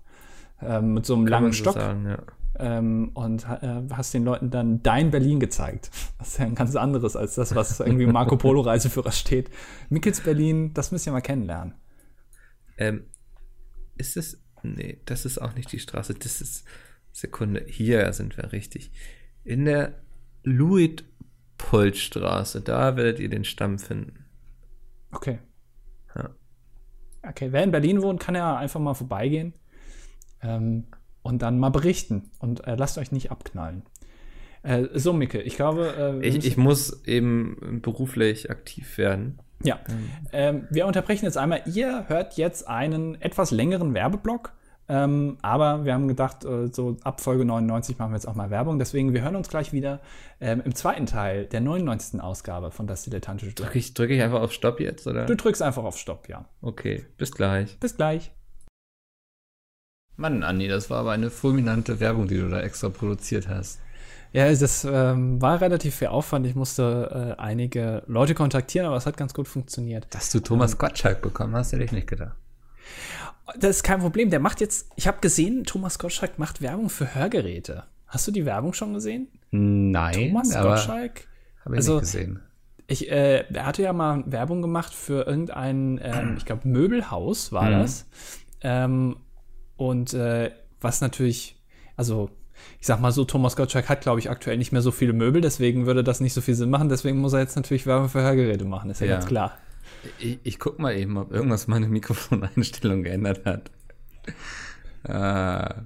Ähm, mit so einem Kann langen so Stock. Sagen, ja. Ähm, und äh, hast den Leuten dann dein Berlin gezeigt. Das ist ja ein ganz anderes als das, was irgendwie im Marco Polo Reiseführer steht. Mickels Berlin, das müsst ihr mal kennenlernen. Ähm, ist es, nee, das ist auch nicht die Straße, das ist, Sekunde, hier sind wir richtig. In der Luitpoldstraße, da werdet ihr den Stamm finden. Okay. Ja. Okay, wer in Berlin wohnt, kann ja einfach mal vorbeigehen. Ähm, und dann mal berichten und äh, lasst euch nicht abknallen. Äh, so, Micke, ich glaube. Äh, ich, ich muss eben beruflich aktiv werden. Ja. Mhm. Ähm, wir unterbrechen jetzt einmal. Ihr hört jetzt einen etwas längeren Werbeblock. Ähm, aber wir haben gedacht, äh, so ab Folge 99 machen wir jetzt auch mal Werbung. Deswegen, wir hören uns gleich wieder ähm, im zweiten Teil der 99. Ausgabe von Das Dilettantische Drücke ich, drück ich einfach auf Stopp jetzt, oder? Du drückst einfach auf Stopp, ja. Okay, bis gleich. Bis gleich. Mann, Andi, das war aber eine fulminante Werbung, die du da extra produziert hast. Ja, das ähm, war relativ viel Aufwand. Ich musste äh, einige Leute kontaktieren, aber es hat ganz gut funktioniert. Dass du Thomas ähm, Gottschalk bekommen hast, hätte ich nicht gedacht. Das ist kein Problem. Der macht jetzt, ich habe gesehen, Thomas Gottschalk macht Werbung für Hörgeräte. Hast du die Werbung schon gesehen? Nein. Thomas Gottschalk? Habe ich also, nicht gesehen. Ich, äh, er hatte ja mal Werbung gemacht für irgendein, ähm, ich glaube, Möbelhaus war mhm. das. Ähm, und äh, was natürlich, also ich sag mal so, Thomas Gottschalk hat, glaube ich, aktuell nicht mehr so viele Möbel, deswegen würde das nicht so viel Sinn machen. Deswegen muss er jetzt natürlich Werbung für Hörgeräte machen, ist ja, ja. ganz klar. Ich, ich guck mal eben, ob irgendwas meine Mikrofoneinstellung <laughs> geändert hat. Ah,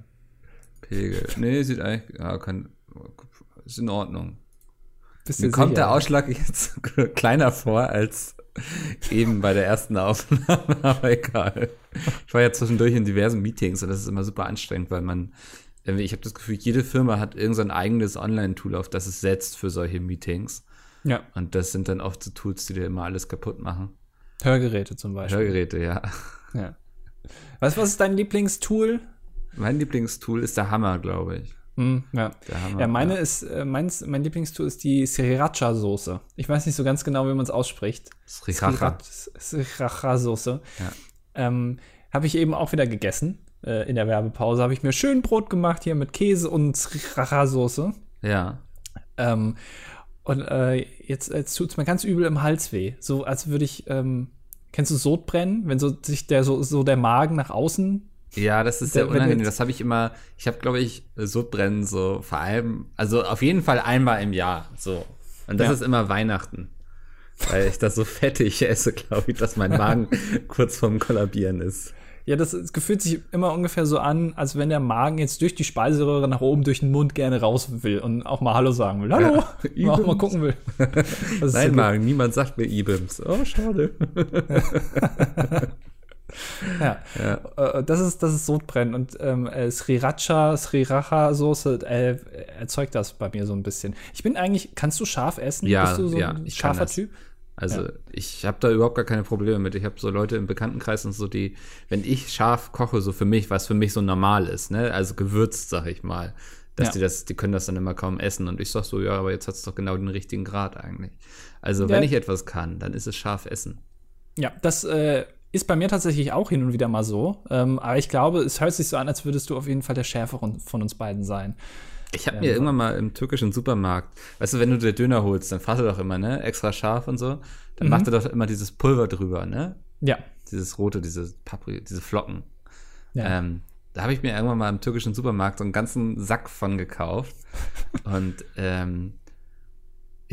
Pegel. Nee, sieht eigentlich, ja, kann, ist in Ordnung. Mir kommt der Ausschlag jetzt <laughs> kleiner vor als eben bei der ersten Aufnahme, <laughs> aber egal. Ich war ja zwischendurch in diversen Meetings und das ist immer super anstrengend, weil man, ich habe das Gefühl, jede Firma hat irgendein so eigenes Online-Tool, auf das es setzt für solche Meetings. Ja. Und das sind dann oft so Tools, die dir immer alles kaputt machen. Hörgeräte zum Beispiel. Hörgeräte, ja. Ja. Was, was ist dein Lieblingstool? Mein Lieblingstool ist der Hammer, glaube ich. Mm, ja. Hammer, ja, meine ja. ist, äh, meins, mein Lieblingstool ist die Sriracha-Soße. Ich weiß nicht so ganz genau, wie man es ausspricht. Sriracha. Sriracha-Soße. Ja. Ähm, Habe ich eben auch wieder gegessen. Äh, in der Werbepause habe ich mir schön Brot gemacht hier mit Käse und Sriracha-Soße. Ja. Ähm, und äh, jetzt, jetzt tut es mir ganz übel im Hals weh. So als würde ich, ähm, kennst du Sodbrennen? Wenn so sich der so, so der Magen nach außen ja, das ist sehr unangenehm. Das habe ich immer, ich habe, glaube ich, Sodbrennen so vor allem, also auf jeden Fall einmal im Jahr so. Und das ja. ist immer Weihnachten. Weil ich das so fettig esse, glaube ich, dass mein Magen <laughs> kurz vorm Kollabieren ist. Ja, das, das fühlt sich immer ungefähr so an, als wenn der Magen jetzt durch die Speiseröhre nach oben durch den Mund gerne raus will und auch mal Hallo sagen will. Hallo! Ja, <laughs> auch mal gucken will. <laughs> Nein, Magen, niemand sagt mir Ibims. Oh, schade. <laughs> ja. ja. Äh, das ist, das ist Sodbrennen. Und ähm, äh, Sriracha, Sriracha-Soße äh, erzeugt das bei mir so ein bisschen. Ich bin eigentlich, kannst du scharf essen? Ja, Bist du so ja, ein scharfer Typ? Also ja. ich habe da überhaupt gar keine Probleme mit. Ich habe so Leute im Bekanntenkreis und so, die, wenn ich scharf koche, so für mich, was für mich so normal ist, ne, also gewürzt, sag ich mal, dass ja. die das, die können das dann immer kaum essen. Und ich sag so, ja, aber jetzt hat es doch genau den richtigen Grad eigentlich. Also wenn ich etwas kann, dann ist es scharf essen. Ja, das äh, ist bei mir tatsächlich auch hin und wieder mal so. Ähm, aber ich glaube, es hört sich so an, als würdest du auf jeden Fall der Schärfere von uns beiden sein. Ich habe mir ähm, irgendwann mal im türkischen Supermarkt, weißt du, wenn du dir Döner holst, dann fragst du doch immer, ne, extra scharf und so. Dann mhm. macht er doch immer dieses Pulver drüber, ne? Ja. Dieses rote, diese Papri, diese Flocken. Ja. Ähm, da habe ich mir irgendwann mal im türkischen Supermarkt so einen ganzen Sack von gekauft. <laughs> und ähm,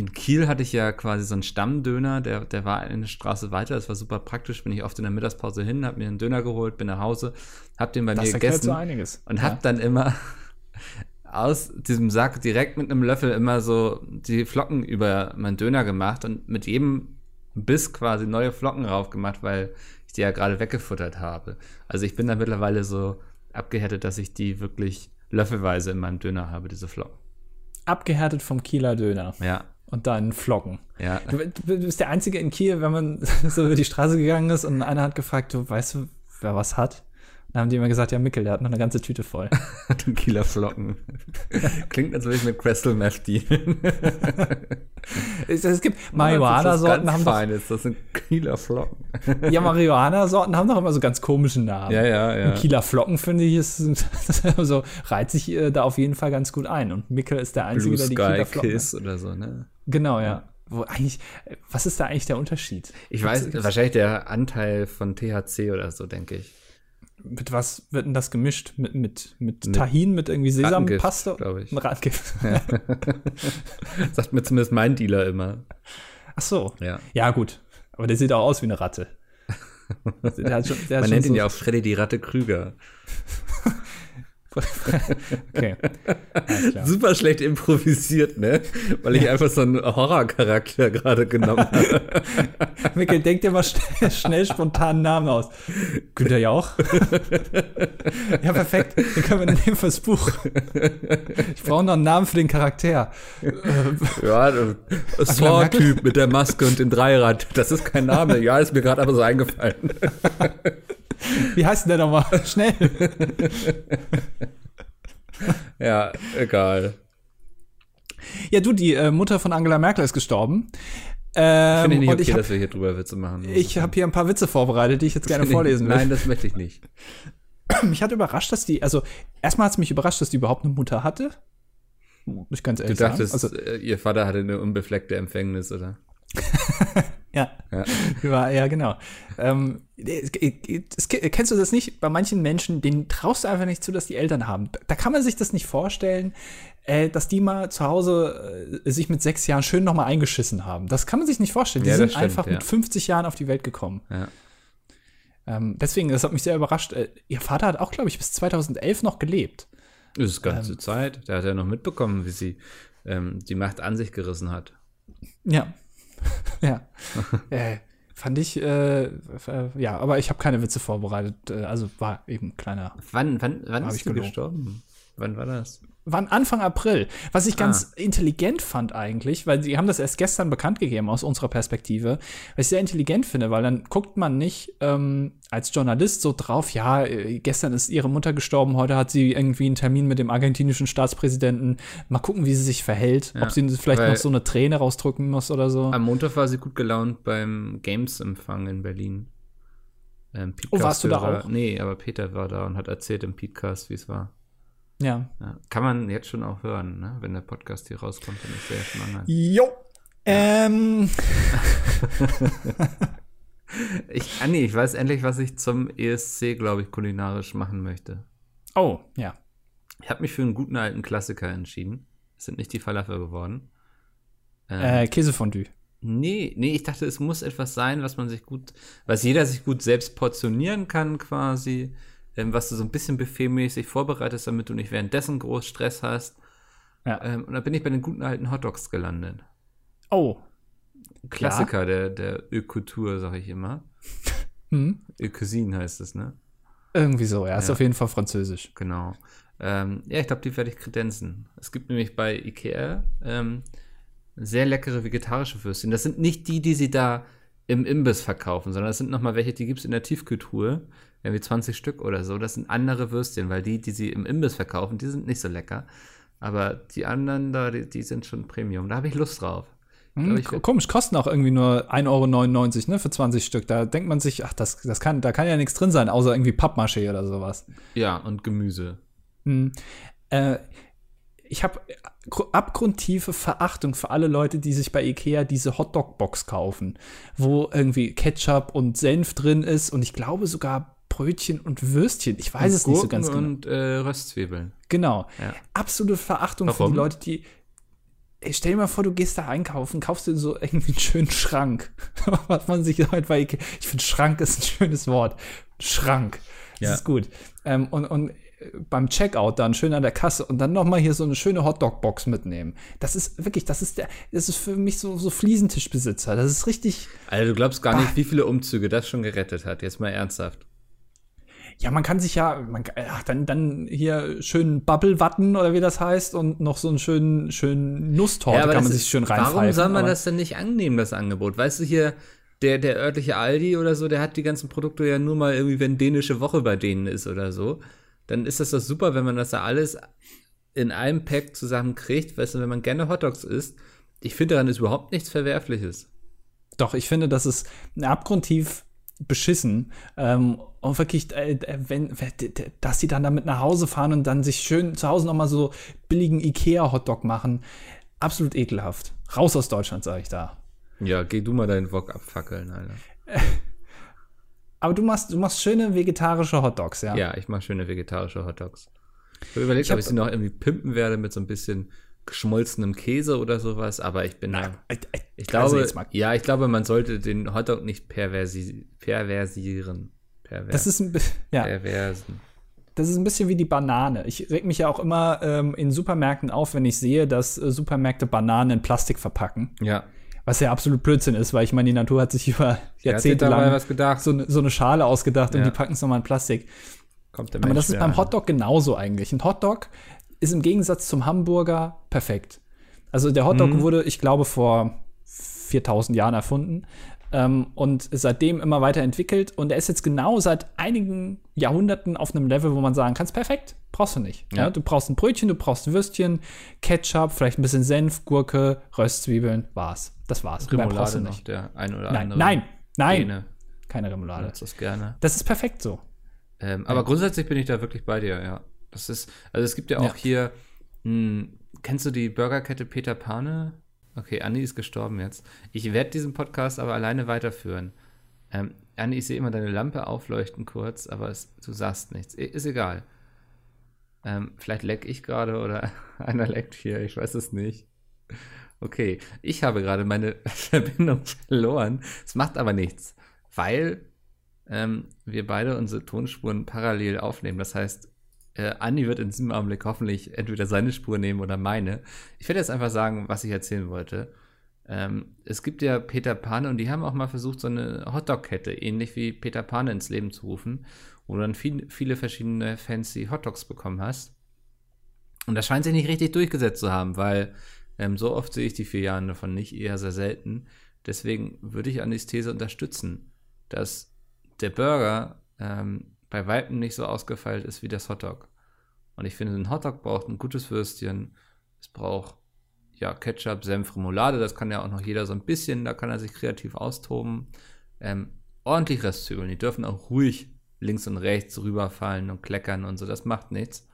in Kiel hatte ich ja quasi so einen Stammdöner, der, der war eine Straße weiter. Das war super praktisch. Bin ich oft in der Mittagspause hin, habe mir einen Döner geholt, bin nach Hause, habe den bei das mir gegessen so einiges. und ja. habe dann immer <laughs> aus diesem Sack direkt mit einem Löffel immer so die Flocken über meinen Döner gemacht und mit jedem Biss quasi neue Flocken drauf gemacht, weil ich die ja gerade weggefuttert habe. Also ich bin da mittlerweile so abgehärtet, dass ich die wirklich löffelweise in meinem Döner habe, diese Flocken. Abgehärtet vom Kieler Döner. Ja, und dann Flocken. Ja. Du, du, bist der Einzige in Kiel, wenn man <laughs> so über die Straße gegangen ist und einer hat gefragt, du weißt du, wer was hat? Dann haben die immer gesagt, ja, Mickel, der hat noch eine ganze Tüte voll. <laughs> du Kieler Flocken. <laughs> Klingt, als würde ich mit Crystal Meth dealen. es, es gibt Marihuana-Sorten haben doch, das sind Kieler Flocken. ja, Marihuana-Sorten haben doch immer so ganz komischen Namen. Ja, ja, ja. Und Kieler Flocken, finde ich, ist, so, reiht sich äh, da auf jeden Fall ganz gut ein. Und Mickel ist der Einzige, Blue der die Sky Kieler Flocken Kiss oder so, ne? Genau, ja. Wo eigentlich, was ist da eigentlich der Unterschied? Ich weiß, wahrscheinlich der Anteil von THC oder so, denke ich. Mit was wird denn das gemischt? Mit, mit, mit, mit Tahin, mit irgendwie Sesampaste? glaube ich. Ratgift. <laughs> Ja. <laughs> Sagt mir zumindest mein Dealer immer. Ach so. Ja. Ja, gut. Aber der sieht auch aus wie eine Ratte. <laughs> Schon, Man nennt so ihn ja auch Freddy die Ratte Krüger. Okay. <laughs> Super schlecht improvisiert, ne? Weil ich einfach so einen Horrorcharakter gerade genommen habe. <laughs> Mikkel, denk dir mal schnell, schnell spontan Namen aus. Günter Jauch? <laughs> ja, perfekt. Den können wir nehmen fürs Buch. Ich brauche noch einen Namen für den Charakter. ja, Saw-Typ mit der Maske und dem Dreirad. Das ist kein Name. Ja, ist mir gerade aber so eingefallen. Wie heißt denn der nochmal? <laughs> Schnell. ja, egal. Ja, du, die äh, Mutter von Angela Merkel ist gestorben. Ähm, Finde ich nicht okay, ich hab, dass wir hier drüber Witze machen. Ich habe hier ein paar Witze vorbereitet, die ich jetzt gerne vorlesen will. Nein, das möchte ich nicht. <clears throat> Mich hat überrascht, dass die, also erstmal hat es mich überrascht, dass die überhaupt eine Mutter hatte. Ich ganz ehrlich Du dachtest, sagen. Also, ihr Vater hatte eine unbefleckte Empfängnis, oder? <laughs> Ja. Ja, <laughs> ja genau. Ähm, es, es, kennst du das nicht? Bei manchen Menschen, denen traust du einfach nicht zu, dass die Eltern haben. Da kann man sich das nicht vorstellen, äh, dass die mal zu Hause äh, sich mit sechs Jahren schön nochmal eingeschissen haben. Das kann man sich nicht vorstellen. Die ja, sind stimmt, einfach mit 50 Jahren auf die Welt gekommen. Ja. Ähm, deswegen, das hat mich sehr überrascht. Äh, ihr Vater hat auch, glaube ich, bis 2011 noch gelebt. Das ist ganze ähm, Zeit. Der hat ja noch mitbekommen, wie sie ähm, die Macht an sich gerissen hat. Ja, <laughs> ja. äh, fand ich, äh, äh, ja, aber ich habe keine Witze vorbereitet. Äh, also war eben kleiner. Wann, wann, wann ist du gestorben? Wann war das? Wann Anfang April. Was ich ah. ganz intelligent fand eigentlich, weil sie haben das erst gestern bekannt gegeben aus unserer Perspektive, was ich sehr intelligent finde, weil dann guckt man nicht ähm, als Journalist so drauf, ja, äh, gestern ist ihre Mutter gestorben, heute hat sie irgendwie einen Termin mit dem argentinischen Staatspräsidenten. Mal gucken, wie sie sich verhält, ja, ob sie vielleicht noch so eine Träne rausdrücken muss oder so. Am Montag war sie gut gelaunt beim Games-Empfang in Berlin. Ähm, oh, warst du da auch? Nee, aber Peter war da und hat erzählt im Podcast, wie es war. Ja. ja. Kann man jetzt schon auch hören, ne? wenn der Podcast hier rauskommt, dann ist der ja schon online. Jo. Ähm. <laughs> ich, ah, nee, ich weiß endlich, was ich zum ESC, glaube ich, kulinarisch machen möchte. Oh, ja. Ich habe mich für einen guten alten Klassiker entschieden. Es sind nicht die Falafel geworden. Ähm, äh, Käsefondue. Nee, nee, ich dachte, es muss etwas sein, was man sich gut, was jeder sich gut selbst portionieren kann, quasi ähm, was du so ein bisschen buffetmäßig vorbereitest, damit du nicht währenddessen groß Stress hast. Ja. Ähm, und da bin ich bei den guten alten Hotdogs gelandet. Oh. Klassiker ja. der, der Ökultur, sag ich immer. <laughs> hm? Öcuisine heißt es, ne? Irgendwie so, ja. Ist ja. auf jeden Fall französisch. Genau. Ähm, ja, ich glaube, die werde ich kredenzen. Es gibt nämlich bei Ikea ähm, sehr leckere vegetarische Würstchen. Das sind nicht die, die sie da im Imbiss verkaufen, sondern das sind nochmal welche, die gibt es in der Tiefkühltruhe irgendwie 20 Stück oder so. Das sind andere Würstchen, weil die, die sie im Imbiss verkaufen, die sind nicht so lecker. Aber die anderen da, die, die sind schon Premium. Da habe ich Lust drauf. Hm, ich, komisch, kosten auch irgendwie nur 1,99 Euro ne, für 20 Stück. Da denkt man sich, ach, das, das kann, da kann ja nichts drin sein, außer irgendwie Pappmaché oder sowas. Ja, und Gemüse. Hm. Äh, ich habe abgrundtiefe Verachtung für alle Leute, die sich bei Ikea diese Hotdog-Box kaufen, wo irgendwie Ketchup und Senf drin ist und ich glaube sogar Brötchen und Würstchen. Ich weiß und es Gurken nicht so ganz genau. Und äh, Röstzwiebeln. Genau. Ja. Absolute Verachtung Warum? für die Leute, die. Ey, stell dir mal vor, du gehst da einkaufen, kaufst dir so irgendwie einen schönen Schrank. <laughs> Was man sich heute bei Ikea. Ich finde, Schrank ist ein schönes Wort. Schrank. Das ja. ist gut. Ähm, und, und beim Checkout dann schön an der Kasse und dann nochmal hier so eine schöne Hotdog-Box mitnehmen. Das ist wirklich, das ist der, das ist für mich so, so Fliesentischbesitzer. Das ist richtig. Also du glaubst gar nicht, wie viele Umzüge das schon gerettet hat. Jetzt mal ernsthaft. Ja, man kann sich ja, man, ach, dann, dann hier schön Bubble-Watten oder wie das heißt und noch so einen schönen, schönen Nusstorte ja, kann man sich schön reinpfeifen. Warum soll man das denn nicht annehmen, das Angebot? Weißt du hier, der, der örtliche Aldi oder so, der hat die ganzen Produkte ja nur mal irgendwie, wenn dänische Woche bei denen ist oder so. Dann ist das doch super, wenn man das da alles in einem Pack zusammen kriegt. Weißt du, wenn man gerne Hotdogs isst, ich finde daran ist überhaupt nichts Verwerfliches. Doch, ich finde, das ist abgrundtief beschissen. Ähm, und wirklich, äh, wenn, dass sie dann damit nach Hause fahren und dann sich schön zu Hause nochmal so billigen Ikea-Hotdog machen. Absolut ekelhaft. Raus aus Deutschland, sage ich da. Ja, geh du mal deinen Wok abfackeln, Alter. <laughs> Aber du machst, du machst schöne vegetarische Hotdogs, ja? Ja, ich mache schöne vegetarische Hotdogs. Ich habe überlegt, ich ob ich sie noch irgendwie pimpen werde mit so ein bisschen geschmolzenem Käse oder sowas, aber ich bin da. Ich, ich glaube, ja, ich glaube, man sollte den Hotdog nicht perversi perversieren. Perver das ist ein <laughs> ja. Perversen. Das ist ein bisschen wie die Banane. Ich reg mich ja auch immer ähm, in Supermärkten auf, wenn ich sehe, dass äh, Supermärkte Bananen in Plastik verpacken. Ja. Was ja absolut Blödsinn ist, weil ich meine, die Natur hat sich über Jahrzehnte lang so, ne, so, eine Schale ausgedacht ja. und die packen es nochmal in Plastik. Kommt der Aber das ist beim Hotdog genauso eigentlich. Ein Hotdog ist im Gegensatz zum Hamburger perfekt. Also der Hotdog mhm. wurde, ich glaube, vor 4000 Jahren erfunden ähm, und seitdem immer weiterentwickelt. Und er ist jetzt genau seit einigen Jahrhunderten auf einem Level, wo man sagen kann, perfekt, brauchst du nicht. Ja. ja. du brauchst ein Brötchen, du brauchst Würstchen, Ketchup, vielleicht ein bisschen Senf, Gurke, Röstzwiebeln, war's. Das war's. Remoulade brauchst du nicht. der ein oder nein, andere. Nein, nein, Gene. keine Remoulade. Das gerne. Das ist perfekt so. Ähm, aber ja. grundsätzlich bin ich da wirklich bei dir, ja. Das ist, also es gibt ja auch ja. hier, mh, hm, kennst du die Burgerkette Peter Pane? Okay, Anni ist gestorben jetzt. Ich werde diesen Podcast aber alleine weiterführen. Ähm, Anni, ich sehe immer deine Lampe aufleuchten kurz, aber es, du sagst nichts. Ist egal. Ähm, vielleicht leck ich gerade oder <laughs> einer leckt hier, ich weiß es nicht. Okay, ich habe gerade meine <laughs> Verbindung verloren. Es macht aber nichts, weil ähm, wir beide unsere Tonspuren parallel aufnehmen. Das heißt, äh, Andi wird in diesem Augenblick hoffentlich entweder seine Spur nehmen oder meine. Ich werde jetzt einfach sagen, was ich erzählen wollte. Ähm, es gibt ja Peter Pane und die haben auch mal versucht, so eine Hotdog-Kette, ähnlich wie Peter Pane, ins Leben zu rufen, wo du dann viel, viele verschiedene fancy Hotdogs bekommen hast. Und das scheint sich nicht richtig durchgesetzt zu haben, weil ähm, so oft sehe ich die vier Jahre davon nicht, eher sehr selten. Deswegen würde ich Andis These unterstützen, dass der Burger ähm, bei Weitem nicht so ausgefeilt ist wie das Hotdog. Und ich finde, ein Hotdog braucht ein gutes Würstchen. Es braucht ja Ketchup, Senf, Remoulade. Das kann ja auch noch jeder so ein bisschen. Da kann er sich kreativ austoben. Ähm, ordentlich Restzwiebeln. Die dürfen auch ruhig links und rechts rüberfallen und kleckern und so. Das macht nichts.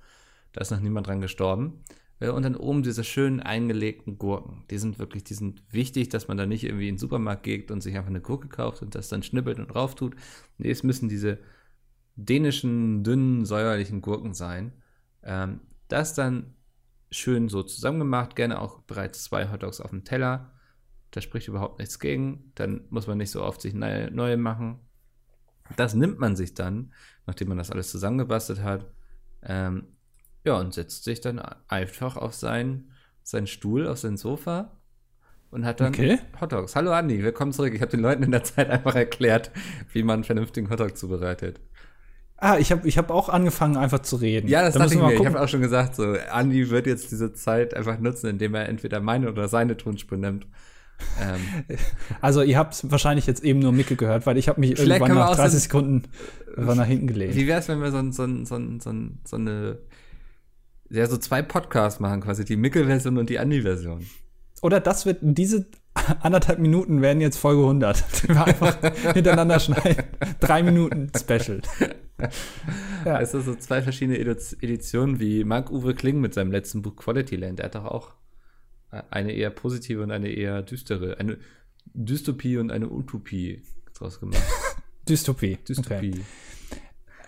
Da ist noch niemand dran gestorben. Äh, und dann oben diese schönen eingelegten Gurken. Die sind wirklich, die sind wichtig, dass man da nicht irgendwie in den Supermarkt geht und sich einfach eine Gurke kauft und das dann schnippelt und drauf tut. Nee, es müssen diese dänischen, dünnen, säuerlichen Gurken sein. Ähm, das dann schön so zusammengemacht, gerne auch bereits zwei Hotdogs auf dem Teller. Da spricht überhaupt nichts gegen. Dann muss man nicht so oft sich neue, neue machen. Das nimmt man sich dann, nachdem man das alles zusammengebastelt hat. Ähm, ja, und setzt sich dann einfach auf seinen, seinen Stuhl, auf sein Sofa und hat dann okay. Hotdogs. Hallo Andi, willkommen zurück. Ich habe den Leuten in der Zeit einfach erklärt, wie man einen vernünftigen Hotdog zubereitet. Ah, ich habe ich hab auch angefangen, einfach zu reden. Ja, das da dachte ich mir. Ich habe auch schon gesagt, so, Andi wird jetzt diese Zeit einfach nutzen, indem er entweder meine oder seine Tonspur nimmt. Ähm. <laughs> Also, ihr habt wahrscheinlich jetzt eben nur Micke gehört, weil ich habe mich irgendwann nach 30 Sekunden nach hinten gelegt. Wie wäre es, wenn wir so, so, so, so, so eine, ja, so zwei Podcasts machen, quasi die Micke-Version und die Andi-Version? Oder das wird diese anderthalb Minuten werden jetzt Folge 100. Die <laughs> wir einfach <laughs> hintereinander schneiden. Drei Minuten Special. <laughs> ja. Es sind so zwei verschiedene Editionen wie Marc-Uwe Kling mit seinem letzten Buch Quality Land. Er hat doch auch eine eher positive und eine eher düstere, eine Dystopie und eine Utopie draus gemacht. <laughs> Dystopie. Dystopie. Okay.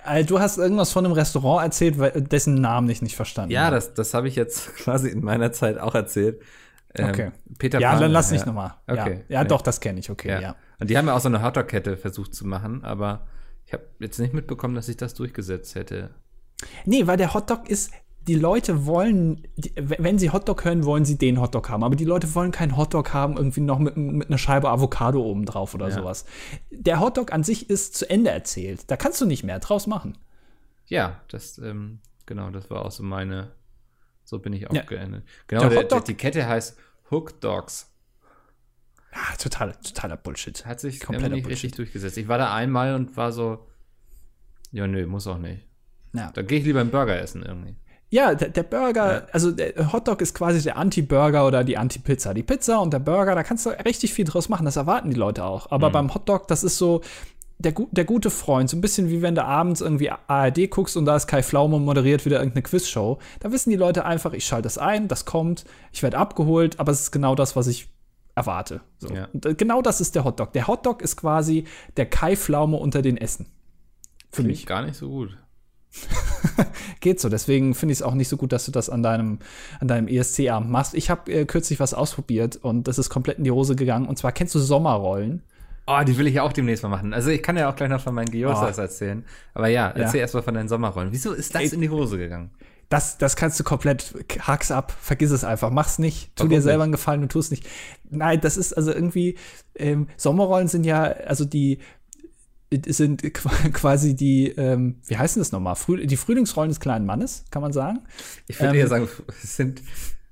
Also, du hast irgendwas von einem Restaurant erzählt, dessen Namen ich nicht verstanden ja, habe. Ja, das, das habe ich jetzt <laughs> quasi in meiner Zeit auch erzählt. Ähm, okay. Peter ja, Pan, dann lass ja. nicht nochmal. Okay. Ja, ja doch, das kenne ich, okay, ja. ja. Und die haben ja auch so eine Hotdog-Kette versucht zu machen, aber ich habe jetzt nicht mitbekommen, dass sich das durchgesetzt hätte. Nee, weil der Hotdog ist, die Leute wollen, die, wenn sie Hotdog hören, wollen sie den Hotdog haben. Aber die Leute wollen keinen Hotdog haben, irgendwie noch mit, mit einer Scheibe Avocado oben drauf oder ja. sowas. Der Hotdog an sich ist zu Ende erzählt. Da kannst du nicht mehr draus machen. Ja, das, ähm, genau, das war auch so meine, so bin ich auch ja. geendet. Genau, der, der, die Kette heißt Hook Dogs. Ja, total, totaler Bullshit. Hat sich komplett nicht richtig durchgesetzt. Ich war da einmal und war so, ja, nö, muss auch nicht. Ja. Da gehe ich lieber einen Burger essen irgendwie. Ja, der, der Burger, ja. also der Hotdog ist quasi der Anti-Burger oder die Anti-Pizza. Die Pizza und der Burger, da kannst du richtig viel draus machen, das erwarten die Leute auch. Aber mhm. beim Hotdog, das ist so der, der gute Freund, so ein bisschen wie wenn du abends irgendwie ARD guckst und da ist Kai Pflaume moderiert wieder irgendeine Quizshow. Da wissen die Leute einfach, ich schalte das ein, das kommt, ich werde abgeholt, aber es ist genau das, was ich erwarte. So. Ja. Äh, genau das ist der Hotdog. Der Hotdog ist quasi der Kai Pflaume unter den Essen. Für Klingt mich. Gar nicht so gut. <laughs> Geht so. Deswegen finde ich es auch nicht so gut, dass du das an deinem, an deinem ESC-Abend machst. Ich habe äh, kürzlich was ausprobiert und das ist komplett in die Hose gegangen. Und zwar kennst du Sommerrollen? Oh, die will ich auch demnächst mal machen. Also ich kann ja auch gleich noch von meinen Gyosas oh. erzählen. Aber ja, erzähl ja. erst mal von deinen Sommerrollen. Wieso ist das in die Hose gegangen? Das, das kannst du komplett, hack's ab, vergiss es einfach, mach's nicht, tu Warum dir selber einen Gefallen und tu es nicht. Nein, das ist also irgendwie, ähm, Sommerrollen sind ja, also die sind <laughs> quasi die, ähm, wie heißen das nochmal? Früh, die Frühlingsrollen des kleinen Mannes, kann man sagen. Ich würde ähm, eher sagen, es sind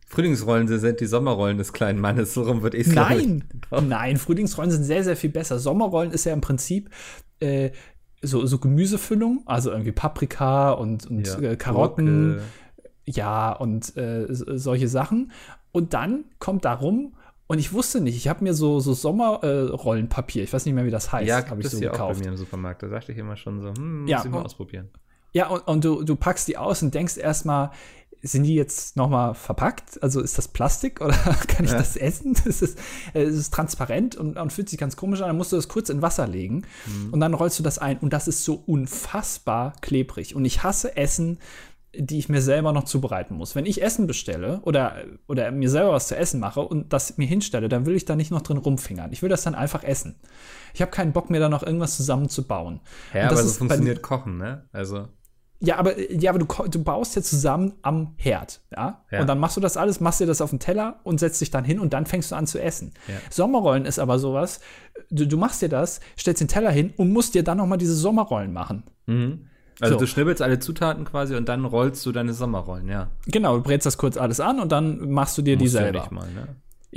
Frühlingsrollen sind die Sommerrollen des kleinen Mannes, so rum würde ich sagen. Nein, nein, Frühlingsrollen sind sehr, sehr viel besser. Sommerrollen ist ja im Prinzip äh, so, so Gemüsefüllung, also irgendwie Paprika und, und ja, äh, Karotten. Gurke. Ja, und äh, solche Sachen. Und dann kommt darum, und ich wusste nicht, ich habe mir so, so Sommerrollenpapier, äh, ich weiß nicht mehr, wie das heißt, ja, habe ich so gekauft. auch bei mir im Supermarkt. Da dachte ich immer schon so, hm, muss ja, ich mal ausprobieren. Ja, und, und du, du packst die aus und denkst erstmal, sind die jetzt nochmal verpackt? Also ist das Plastik <laughs> oder kann ich ja. das essen? <laughs> Das ist, es ist transparent und, und, fühlt sich ganz komisch an. Dann musst du das kurz in Wasser legen mhm. und dann rollst du das ein und das ist so unfassbar klebrig. Und ich hasse Essen, die ich mir selber noch zubereiten muss. Wenn ich Essen bestelle oder, oder mir selber was zu essen mache und das mir hinstelle, dann will ich da nicht noch drin rumfingern. Ich will das dann einfach essen. Ich habe keinen Bock mehr, da noch irgendwas zusammenzubauen. Ja, aber so funktioniert Kochen, ne? Also ja, aber, ja, aber du, du baust ja zusammen am Herd, ja? ja? Und dann machst du das alles, machst dir das auf den Teller und setzt dich dann hin und dann fängst du an zu essen. Ja. Sommerrollen ist aber sowas, du, du machst dir das, stellst den Teller hin und musst dir dann noch mal diese Sommerrollen machen. Mhm. Also so. du schnibbelst alle Zutaten quasi und dann rollst du deine Sommerrollen, ja. Genau, du brätst das kurz alles an und dann machst du dir die selber. Ja mal, ne?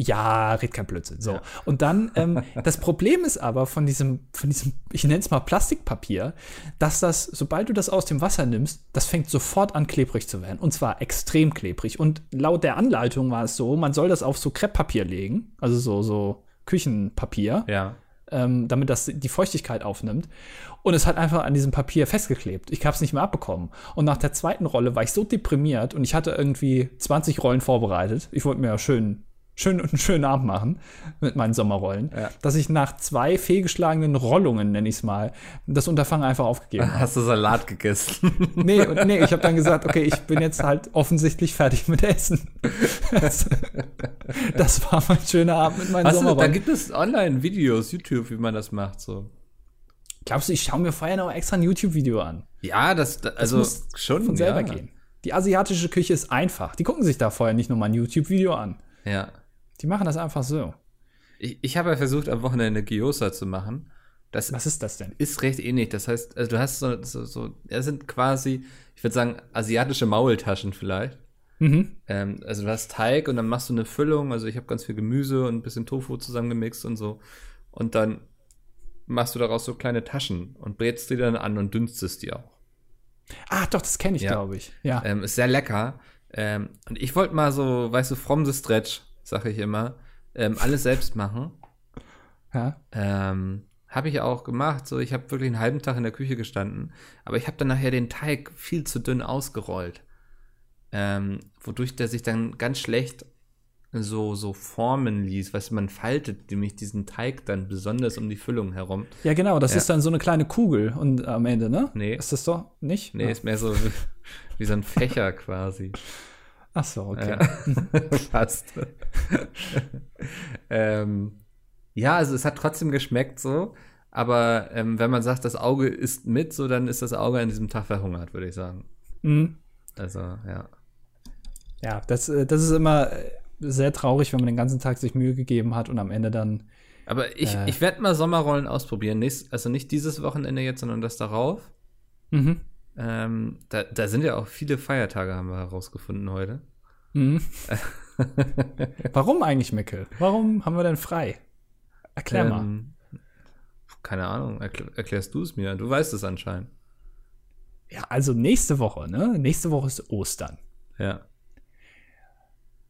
Ja, red kein Blödsinn. So. Ja. Und dann, ähm, <laughs> das Problem ist aber von diesem, von diesem, ich nenne es mal Plastikpapier, dass das, sobald du das aus dem Wasser nimmst, das fängt sofort an klebrig zu werden. Und zwar extrem klebrig. Und laut der Anleitung war es so, man soll das auf so Krepppapier legen, also so, so Küchenpapier. Ja. Ähm, damit das die Feuchtigkeit aufnimmt. Und es hat einfach an diesem Papier festgeklebt. Ich habe es nicht mehr abbekommen. Und nach der zweiten Rolle war ich so deprimiert und ich hatte irgendwie 20 Rollen vorbereitet. Ich wollte mir ja schön schön, einen <laughs> schönen Abend machen mit meinen Sommerrollen, ja. dass ich nach zwei fehlgeschlagenen Rollungen, nenne ich es mal, das Unterfangen einfach aufgegeben <laughs> habe. Hast du Salat gegessen? <laughs> Nee, nee ich habe dann gesagt, okay, ich bin jetzt halt offensichtlich fertig mit Essen. Das, das war mein schöner Abend mit meinen Hast Sommerrollen. Du, da gibt es Online-Videos, YouTube, wie man das macht, so. Glaubst du, ich schaue mir vorher noch extra ein YouTube-Video an? Ja, das, das also muss schon von selber ja. gehen. Die asiatische Küche ist einfach. Die gucken sich da vorher nicht nur mal ein YouTube-Video an. Ja. Die machen das einfach so. Ich, ich habe ja versucht, am Wochenende Gyoza zu machen. Das Was ist das denn? Ist recht ähnlich. Das heißt, also du hast so, so, so ja, sind quasi, ich würde sagen, asiatische Maultaschen vielleicht. Mhm. Ähm, also du hast Teig und dann machst du eine Füllung. Also ich habe ganz viel Gemüse und ein bisschen Tofu zusammengemixt und so. Und dann machst du daraus so kleine Taschen und brätst die dann an und dünstest die auch. Ah, doch, das kenne ich, ja. glaube ich. Ja. Ähm, ist sehr lecker. Ähm, und ich wollte mal so, weißt du, from the stretch sage ich immer, ähm, alles selbst machen. Ja. Ähm, habe ich auch gemacht. So, ich habe wirklich einen halben Tag in der Küche gestanden, aber ich habe dann nachher den Teig viel zu dünn ausgerollt, ähm, wodurch der sich dann ganz schlecht so so formen ließ, was man faltet nämlich diesen Teig dann besonders um die Füllung herum. Ja, genau, das ja. ist dann so eine kleine Kugel und am Ende, ne? Nee. Ist das doch nicht? Nee, ja. ist mehr so wie, wie so ein Fächer quasi. Ach so, okay. Ja. <laughs> Fast. ähm, ja, also es hat trotzdem geschmeckt so, aber ähm, wenn man sagt, das Auge isst mit, so dann ist das Auge an diesem Tag verhungert, würde ich sagen. Mhm. Also, ja. Ja, das, äh, das ist immer äh, sehr traurig, wenn man den ganzen Tag sich Mühe gegeben hat und am Ende dann. Aber ich, äh, ich werde mal Sommerrollen ausprobieren. Nächst, also nicht dieses Wochenende jetzt, sondern das darauf. Mhm. Ähm, da, da sind ja auch viele Feiertage, haben wir herausgefunden heute. Mhm. <laughs> Warum eigentlich, Mickel? Warum haben wir denn frei? Erklär ähm, mal. Keine Ahnung, erklär, erklärst du es mir? Du weißt es anscheinend. Ja, also nächste Woche, ne? Nächste Woche ist Ostern. Ja.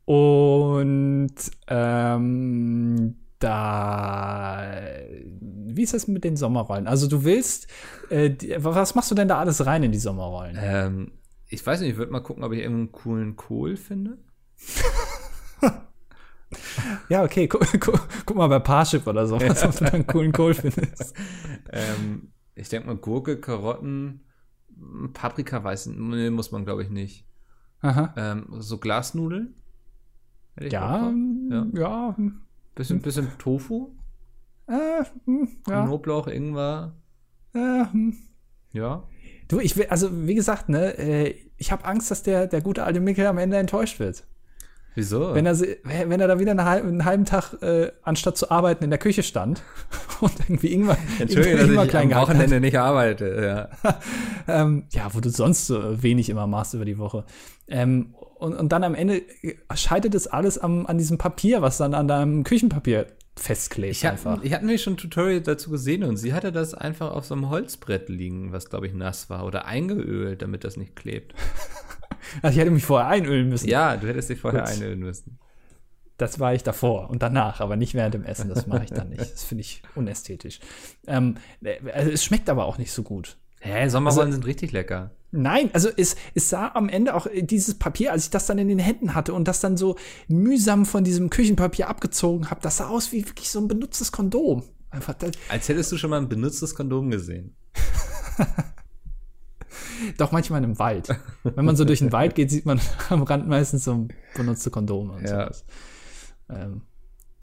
Und ähm, da, wie ist das mit den Sommerrollen? Also du willst, äh, was machst du denn da alles rein in die Sommerrollen? Ähm, ich weiß nicht, ich würde mal gucken, ob ich irgendeinen coolen Kohl finde. <laughs> ja, okay, guck, <laughs> guck, guck, mal bei Parship oder so, was du da einen coolen Kohl findest. <laughs> ähm, ich denke mal Gurke, Karotten, Paprika weiß, nee, muss man glaube ich nicht. Aha. Ähm, so Glasnudeln. Ja, ja, ja. Bisschen, bisschen Tofu. Äh, hm, ja. Knoblauch, Ingwer. Äh, hm. Ja. Du, ich will, also wie gesagt, ne, äh, ich habe Angst, dass der, der gute alte Mickel am Ende enttäuscht wird. Wieso? Wenn er, wenn er da wieder einen halben Tag, äh, anstatt zu arbeiten, in der Küche stand <laughs> und irgendwie Ingwer, Entschuldigung, Ingwer dass ich am Wochenende hat. nicht arbeite. Ja. <laughs> ähm, ja, wo du sonst so wenig immer machst über die Woche. Ähm, und, und dann am Ende scheitert es alles am, an diesem Papier, was dann an deinem Küchenpapier festklebt. Ich, einfach. Ich hatte nämlich schon ein Tutorial dazu gesehen und sie hatte das einfach auf so einem Holzbrett liegen, was glaube ich nass war oder eingeölt, damit das nicht klebt. <laughs> also ich hätte mich vorher einölen müssen. Ja, du hättest dich vorher Gut. einölen müssen. Das war ich davor und danach, aber nicht während dem Essen. Das mache ich dann nicht. Das finde ich unästhetisch. Ähm, also es schmeckt aber auch nicht so gut. Hä, Sommerrollen also, sind richtig lecker. Nein, also es, es sah am Ende auch äh, dieses Papier, als ich das dann in den Händen hatte und das dann so mühsam von diesem Küchenpapier abgezogen habe, das sah aus wie wirklich so ein benutztes Kondom. Einfach das. Als hättest du schon mal ein benutztes Kondom gesehen. <laughs> Doch manchmal im Wald. Wenn man so durch den Wald geht, sieht man <laughs> am Rand meistens so ein benutzte Kondom und ja. sowas. Ähm,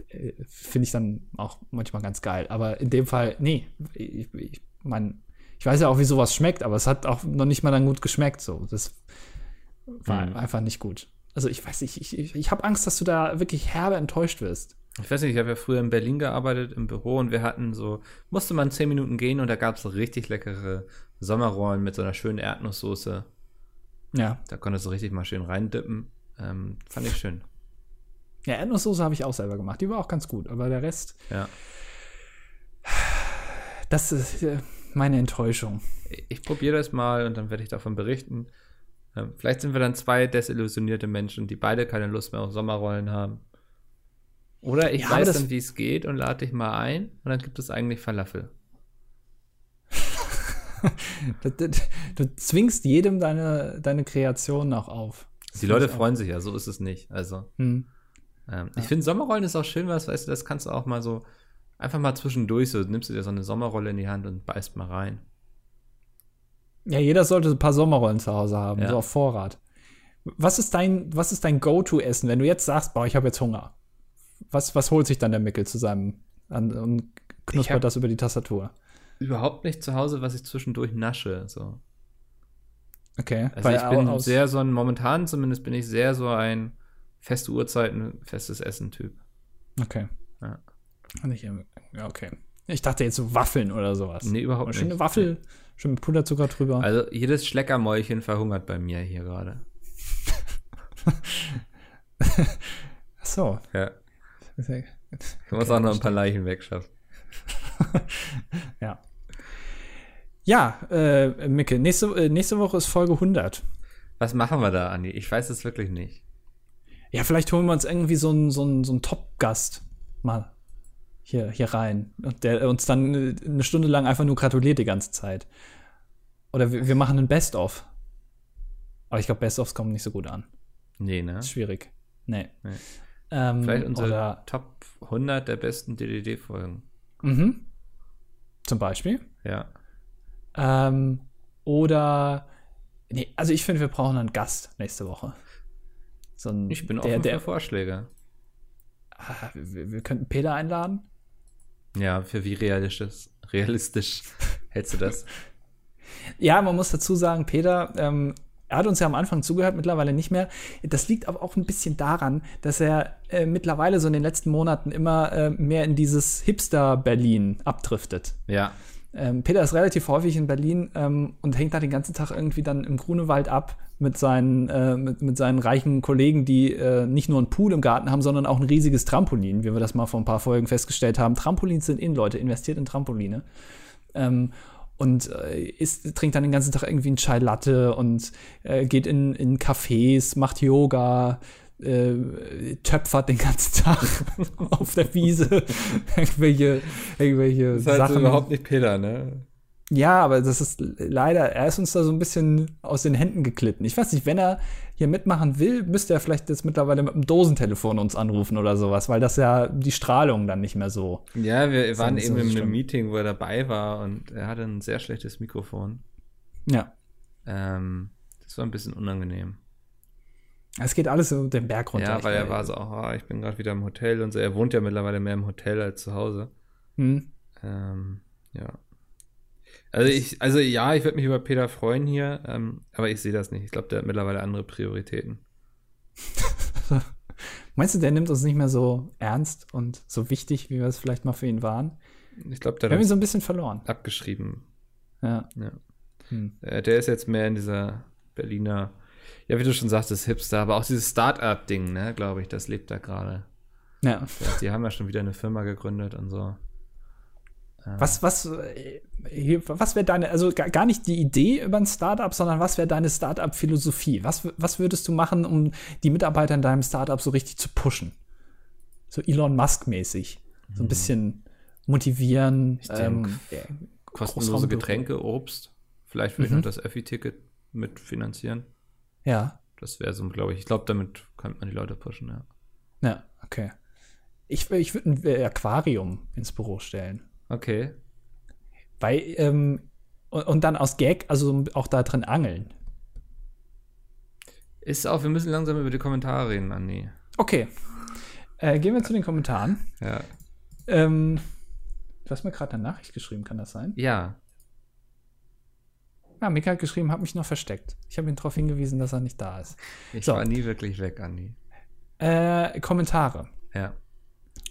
äh, Finde ich dann auch manchmal ganz geil. Aber in dem Fall, nee, ich, ich mein, ich weiß ja auch, wie sowas schmeckt, aber es hat auch noch nicht mal dann gut geschmeckt. So, das war mhm. einfach nicht gut. Also ich weiß nicht, ich, ich, ich habe Angst, dass du da wirklich herbe enttäuscht wirst. Ich weiß nicht, ich habe ja früher in Berlin gearbeitet im Büro und wir hatten so, musste man zehn Minuten gehen und da gab es so richtig leckere Sommerrollen mit so einer schönen Erdnusssoße. Ja. Da konntest du richtig mal schön reindippen. Ähm, fand ich schön. Ja, Erdnusssoße habe ich auch selber gemacht. Die war auch ganz gut, aber der Rest. Ja. Das ist, äh, meine Enttäuschung. Ich probiere das mal und dann werde ich davon berichten. Ähm, vielleicht sind wir dann zwei desillusionierte Menschen, die beide keine Lust mehr auf Sommerrollen haben. Oder ich ja, weiß dann, wie es geht und lade dich mal ein und dann gibt es eigentlich Falafel. <laughs> du, du, du, zwingst jedem deine, deine Kreation noch auf. Das die Leute freuen sich ja, so ist es nicht. Also, hm. ähm, ja. ich finde Sommerrollen ist auch schön, was, weißt du, das kannst du auch mal so Einfach mal zwischendurch, so nimmst du dir so eine Sommerrolle in die Hand und beißt mal rein. Ja, jeder sollte ein paar Sommerrollen zu Hause haben, ja. so auf Vorrat. Was ist dein, was ist dein Go-To-Essen, wenn du jetzt sagst, boah, ich habe jetzt Hunger? Was, was holt sich dann der Mickel zu seinem an, und knuspert das über die Tastatur? Überhaupt nicht zu Hause, was ich zwischendurch nasche. So. Okay. Also ich bin sehr so ein, momentan zumindest bin ich sehr so ein feste Uhrzeiten, festes Essen-Typ. Okay. Ja. Ja, okay. Ich dachte jetzt so Waffeln oder sowas. Nee, überhaupt nicht. Schöne Waffel, schön mit Puderzucker drüber. Also jedes Schleckermäulchen verhungert bei mir hier gerade. <laughs> Ach so. Ja. Ich muss auch noch ein paar Leichen wegschaffen. <laughs> ja. Ja, äh, Micke, nächste, äh, nächste Woche ist Folge 100. Was machen wir da, Andi? Ich weiß es wirklich nicht. Ja, vielleicht holen wir uns irgendwie so einen, so einen, so einen Top-Gast mal hier, hier rein. Und der uns dann eine Stunde lang einfach nur gratuliert die ganze Zeit. Oder wir, wir machen ein Best-of. Aber ich glaube, Best-ofs kommen nicht so gut an. Nee, ne? Ist schwierig. Nee. nee. Ähm, Vielleicht unsere Top 100 der besten DDD-Folgen. Mhm. Zum Beispiel. Ja. Ähm, oder, nee, also ich finde, wir brauchen einen Gast nächste Woche. So ein, ich bin offen der, der, für Vorschläge. Ah, wir, wir könnten Peter einladen. Ja, für wie realistisch, realistisch <laughs> hältst du das? Ja, man muss dazu sagen, Peter, ähm, er hat uns ja am Anfang zugehört, mittlerweile nicht mehr. Das liegt aber auch ein bisschen daran, dass er äh, mittlerweile so in den letzten Monaten immer äh, mehr in dieses Hipster-Berlin abdriftet. Ja. Ähm, Peter ist relativ häufig in Berlin ähm, und hängt da den ganzen Tag irgendwie dann im Grunewald ab mit seinen, äh, mit, mit seinen reichen Kollegen, die äh, nicht nur einen Pool im Garten haben, sondern auch ein riesiges Trampolin, wie wir das mal vor ein paar Folgen festgestellt haben. Trampolins sind in, Leute, investiert in Trampoline. Ähm, und äh, isst, trinkt dann den ganzen Tag irgendwie einen Chai Latte und äh, geht in, in Cafés, macht Yoga, äh, töpfert den ganzen Tag <laughs> auf der Wiese <laughs> irgendwelche, irgendwelche das ist halt Sachen. So überhaupt nicht Peter, ne? Ja, aber das ist leider, er ist uns da so ein bisschen aus den Händen geklitten. Ich weiß nicht, wenn er hier mitmachen will, müsste er vielleicht jetzt mittlerweile mit einem Dosentelefon uns anrufen oder sowas, weil das ja die Strahlung dann nicht mehr so. Ja, wir waren eben so in einem Meeting, wo er dabei war und er hatte ein sehr schlechtes Mikrofon. Ja. Ähm, das war ein bisschen unangenehm. Es geht alles so den Berg runter. Ja, weil er war so, oh, ich bin gerade wieder im Hotel und so. Er wohnt ja mittlerweile mehr im Hotel als zu Hause. Hm. Ähm, ja. Also ich, also ja, ich würde mich über Peter freuen hier, ähm, aber ich sehe das nicht. Ich glaube, der hat mittlerweile andere Prioritäten. <laughs> Meinst du, der nimmt uns nicht mehr so ernst und so wichtig, wie wir es vielleicht mal für ihn waren? Ich glaube, der wir haben ihn so ein bisschen verloren. Abgeschrieben. Ja. ja. Hm. Äh, der ist jetzt mehr in dieser Berliner, ja, wie du schon sagtest, Hipster, aber auch dieses Start-up-Ding, ne, glaube ich, das lebt da gerade. Ja. Die haben ja schon wieder eine Firma gegründet und so. Was, was, was wäre deine, also gar nicht die Idee über ein Startup, sondern was wäre deine Startup-Philosophie? Was, was würdest du machen, um die Mitarbeiter in deinem Startup so richtig zu pushen? So Elon Musk-mäßig. So ein hm. bisschen motivieren. Ich ähm, kostenlose Getränke, Obst. Vielleicht würde ich mhm. noch das Öffi-Ticket mitfinanzieren. Ja. Das wäre so, glaube ich. Ich glaube, damit könnte man die Leute pushen, ja. Ja, okay. Ich, ich würde ein Aquarium ins Büro stellen. Okay. Weil, ähm, und, und, dann aus Gag, also auch da drin angeln. Ist auch, wir müssen langsam über die Kommentare reden, Andi. Okay. Äh, gehen wir zu den Kommentaren. Ja. Ähm, du hast mir gerade eine Nachricht geschrieben, kann das sein? Ja. Ja, Mika hat geschrieben, hat mich noch versteckt. Ich habe ihn darauf hingewiesen, dass er nicht da ist. Ich so. war nie wirklich weg, Andi. Äh, Kommentare. Ja.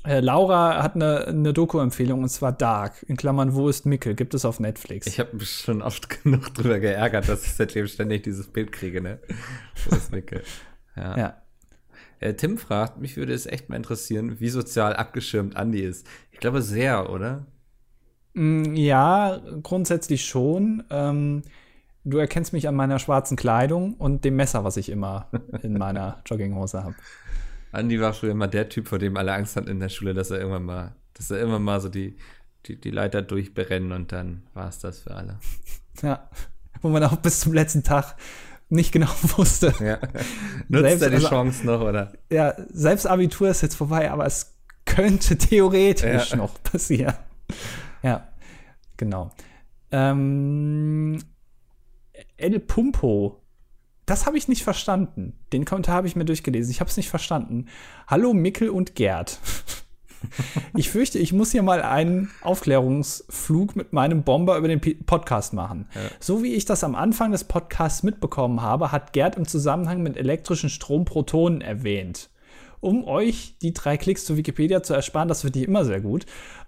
Äh, Laura hat eine, eine Doku-Empfehlung und zwar Dark. In Klammern, wo ist Mickel? Gibt es auf Netflix. Ich habe mich schon oft <laughs> genug drüber geärgert, dass ich seitdem ständig dieses Bild kriege, ne? Wo ist Mickel? Ja. ja. Äh, Tim fragt, mich würde es echt mal interessieren, wie sozial abgeschirmt Andi ist. Ich glaube sehr, oder? Mm, ja, grundsätzlich schon. Ähm, du erkennst mich an meiner schwarzen Kleidung und dem Messer, was ich immer in <laughs> meiner Jogginghose habe. Andi war früher immer der Typ, vor dem alle Angst hatten in der Schule, dass er irgendwann mal, dass er immer mal so die, die, die Leiter durchbrennen und dann war es das für alle. <laughs> Ja, wo man auch bis zum letzten Tag nicht genau <laughs> wusste. Ja. Nutzt selbst, er die also, Chance noch, oder? Ja, selbst Abitur ist jetzt vorbei, aber es könnte theoretisch ja. noch passieren. Ja, genau. Ähm, El Pumpo das habe ich nicht verstanden. Den Kommentar habe ich mir durchgelesen. Ich habe es nicht verstanden. Hallo Mickel und Gerd. <laughs> ich fürchte, ich muss hier mal einen Aufklärungsflug mit meinem Bomber über den Podcast machen. Ja. So wie ich das am Anfang des Podcasts mitbekommen habe, hat Gerd im Zusammenhang mit elektrischen Stromprotonen erwähnt. Um euch die drei Klicks zu Wikipedia zu ersparen, das wird die immer sehr gut,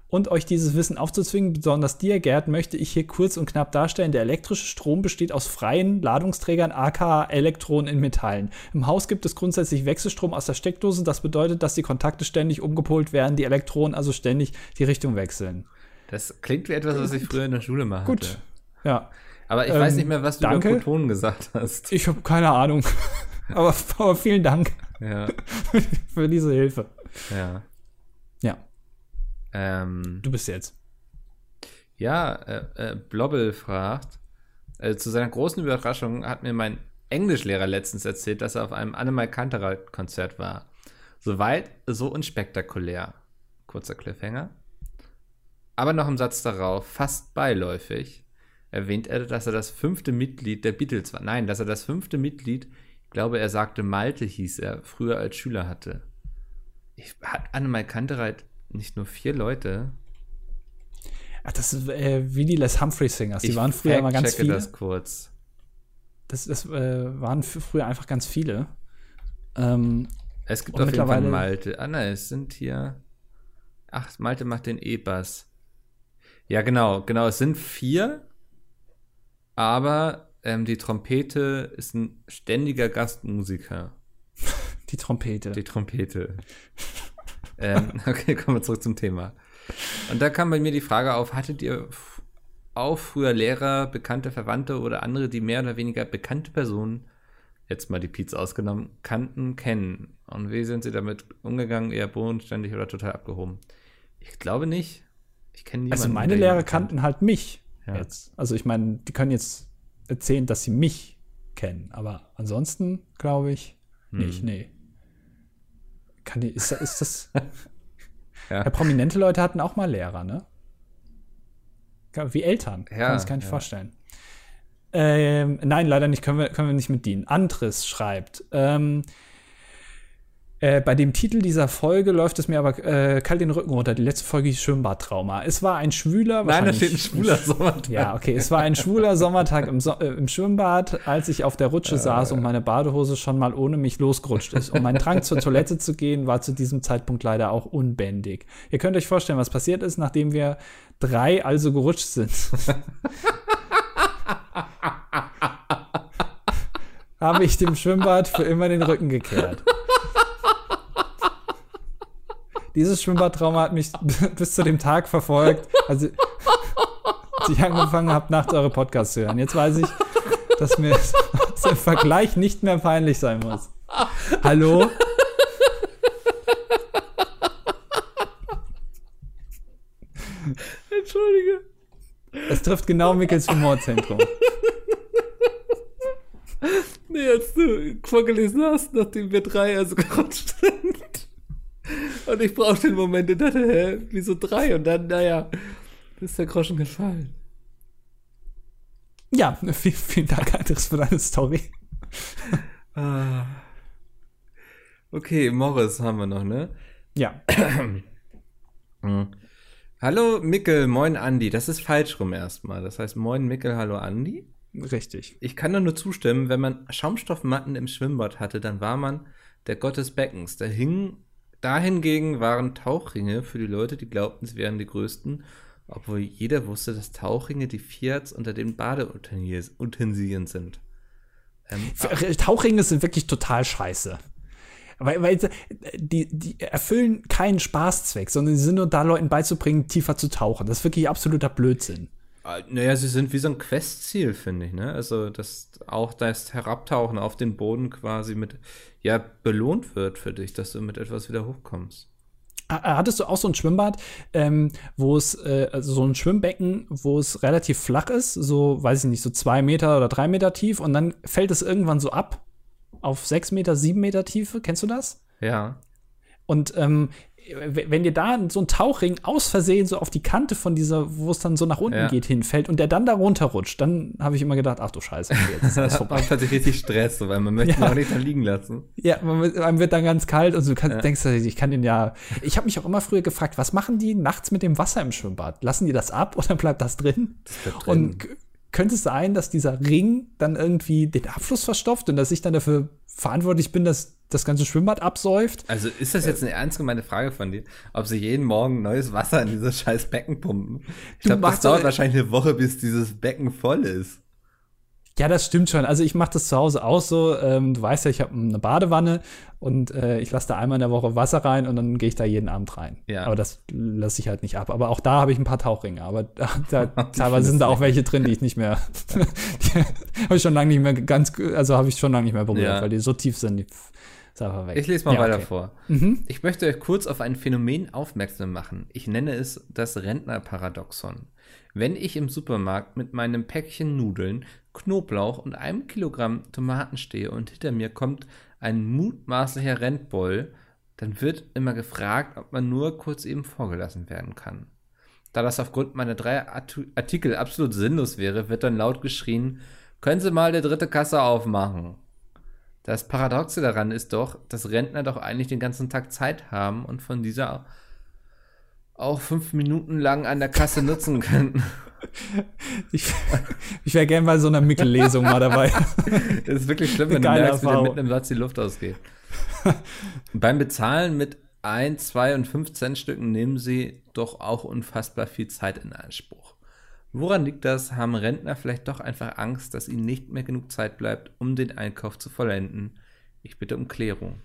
und euch dieses Wissen aufzuzwingen, besonders dir, Gerd, möchte ich hier kurz und knapp darstellen, der elektrische Strom besteht aus freien Ladungsträgern, aka Elektronen in Metallen. Im Haus gibt es grundsätzlich Wechselstrom aus der Steckdose, das bedeutet, dass die Kontakte ständig umgepolt werden, die Elektronen also ständig die Richtung wechseln. Das klingt wie etwas, was ich früher in der Schule mache. Gut, ja. Aber ich ähm, weiß nicht mehr, was du danke. über Protonen gesagt hast. Ich habe keine Ahnung. <laughs> aber, aber vielen Dank ja. <laughs> für diese Hilfe. Ja. Ähm, du bist jetzt. Ja, äh, äh, Blobbel fragt, äh, zu seiner großen Überraschung hat mir mein Englischlehrer letztens erzählt, dass er auf einem Annemal Kantereit-Konzert war. Soweit, so unspektakulär. Kurzer Cliffhanger. Aber noch im Satz darauf, fast beiläufig, erwähnt er, dass er das fünfte Mitglied der Beatles war. Nein, dass er das fünfte Mitglied, ich glaube, er sagte Malte hieß er, früher als Schüler hatte. Ich, hat Annemal Kantereit nicht nur vier Leute. Ach, das ist äh, wie die Les Humphrey Singers. Die ich waren früher immer ganz viele. das kurz. Das, das äh, waren früher einfach ganz viele. Ähm, es gibt auf jeden Fall Malte. Ah, nein, es sind hier. Ach, Malte macht den E-Bass. Ja, genau, genau. Es sind vier, aber ähm, die Trompete ist ein ständiger Gastmusiker. <laughs> Die Trompete. Die Trompete. <laughs> ähm, <laughs> okay, kommen wir zurück zum Thema. Und da kam bei mir die Frage auf, hattet ihr auch früher Lehrer, bekannte Verwandte oder andere, die mehr oder weniger bekannte Personen, jetzt mal die Pizza ausgenommen, kannten, kennen? Und wie sind sie damit umgegangen? Eher bodenständig oder total abgehoben? Ich glaube nicht. Ich kenne niemanden. Also meine Lehrer kannten halt mich ja. jetzt. Also ich meine, die können jetzt erzählen, dass sie mich kennen, aber ansonsten glaube ich hm. nicht, nee. Kann die, ist, ist das. <laughs> ja. ja. prominente Leute hatten auch mal Lehrer, ne? Wie Eltern. Ja, kann ich gar nicht ja. vorstellen. Ähm, nein, leider nicht, können wir, können wir nicht mit dienen. Andres schreibt, ähm, äh, bei dem Titel dieser Folge läuft es mir aber äh, kalt den Rücken runter. Die letzte Folge hieß Schwimmbadtrauma. Es war ein schwüler. Nein, da steht ein schwuler <laughs> Sommertag. Ja, okay. Es war ein schwuler Sommertag im, so äh, im Schwimmbad, als ich auf der Rutsche äh. saß und meine Badehose schon mal ohne mich losgerutscht ist. Und mein Drang zur Toilette zu gehen war zu diesem Zeitpunkt leider auch unbändig. Ihr könnt euch vorstellen, was passiert ist, nachdem wir drei also gerutscht sind. <laughs> habe ich dem Schwimmbad für immer den Rücken gekehrt. Dieses Schwimmbadtrauma hat mich <laughs> bis zu dem Tag verfolgt, als ich <laughs> angefangen habe, nachts eure Podcasts zu hören. Jetzt weiß ich, dass mir das im Vergleich nicht mehr peinlich sein muss. Hallo? Entschuldige. Es trifft genau Mickels Humorzentrum. Nee, als du vorgelesen hast, nachdem wir drei also <laughs> gerutscht sind. Und ich brauchte den Moment und dachte, hä, wieso drei? Und dann, naja, ist der Groschen gefallen. Ja, vielen, vielen Dank, Andres, für deine Story. Ah. Okay, Morris haben wir noch, ne? Ja. hm. <clears throat> Hallo Mickel, moin Andi. Das ist falsch rum erstmal. Das heißt moin Mickel, hallo Andi. Richtig. Ich kann nur zustimmen, wenn man Schaumstoffmatten im Schwimmbad hatte, dann war man der Gott des Beckens. Da hingen Dahingegen waren Tauchringe für die Leute, die glaubten, sie wären die größten, obwohl jeder wusste, dass Tauchringe die Fiats unter den Badeutensilien sind. Ähm, Tauchringe sind wirklich total scheiße. Weil, weil die, die erfüllen keinen Spaßzweck, sondern sie sind nur da, Leuten beizubringen, tiefer zu tauchen. Das ist wirklich absoluter Blödsinn. Ah, naja, sie sind wie so ein Questziel, finde ich, ne? Also, dass auch das Herabtauchen auf den Boden quasi mit, ja, belohnt wird für dich, dass du mit etwas wieder hochkommst. Hattest du auch so ein Schwimmbad, ähm, wo es, äh, also so ein Schwimmbecken, wo es relativ flach ist, so, weiß ich nicht, so zwei Meter oder drei Meter tief und dann fällt es irgendwann so ab auf sechs Meter, sieben Meter Tiefe? Kennst du das? Ja. Und ähm, wenn dir da so ein Tauchring aus Versehen so auf die Kante von dieser, wo es dann so nach unten ja. geht, hinfällt und der dann da runterrutscht, dann habe ich immer gedacht, ach du Scheiße, jetzt ist das <laughs> vorbei. man hat sich richtig Stress, weil man möchte ja. ihn auch nicht da liegen lassen. Ja, man, man wird dann ganz kalt und du kannst, ja. denkst, ich kann den ja. Ich habe mich auch immer früher gefragt, was machen die nachts mit dem Wasser im Schwimmbad? Lassen die das ab oder bleibt das drin? Das bleibt drin. Und könnte es sein, dass dieser Ring dann irgendwie den Abfluss verstopft und dass ich dann dafür verantwortlich bin, dass das ganze Schwimmbad absäuft. Also ist das jetzt eine ernst gemeinte Frage von dir, ob sie jeden Morgen neues Wasser in dieses scheiß Becken pumpen? Ich glaube, das dauert wahrscheinlich eine Woche, bis dieses Becken voll ist. Ja, das stimmt schon. Also ich mache das zu Hause auch so. Ähm, du weißt ja, ich habe eine Badewanne und äh, ich lasse da einmal in der Woche Wasser rein und dann gehe ich da jeden Abend rein. Ja. Aber das lasse ich halt nicht ab. Aber auch da habe ich ein paar Tauchringe. Aber da, <laughs> da teilweise sind da auch welche drin, die ich nicht mehr, <laughs> <laughs> habe ich schon lange nicht mehr ganz, also habe ich schon lange nicht mehr berührt, ja. weil die so tief sind. Die, ich lese mal ja, weiter okay. vor. Mhm. Ich möchte euch kurz auf ein Phänomen aufmerksam machen. Ich nenne es das Rentnerparadoxon. Wenn ich im Supermarkt mit meinem Päckchen Nudeln, Knoblauch und einem Kilogramm Tomaten stehe und hinter mir kommt ein mutmaßlicher Rentboll, dann wird immer gefragt, ob man nur kurz eben vorgelassen werden kann. Da das aufgrund meiner drei Artikel absolut sinnlos wäre, wird dann laut geschrien, können Sie mal die dritte Kasse aufmachen. Das Paradoxe daran ist doch, dass Rentner doch eigentlich den ganzen Tag Zeit haben und von dieser auch fünf Minuten lang an der Kasse nutzen <laughs> können. Ich, ich wäre gerne bei so einer Mickellesung mal dabei. Das ist wirklich schlimm, wenn du merkst, wie dir mitten im Satz die Luft ausgeht. Beim Bezahlen mit 1, 2 und 5 Cent Stücken nehmen sie doch auch unfassbar viel Zeit in Anspruch. Woran liegt das? Haben Rentner vielleicht doch einfach Angst, dass ihnen nicht mehr genug Zeit bleibt, um den Einkauf zu vollenden? Ich bitte um Klärung.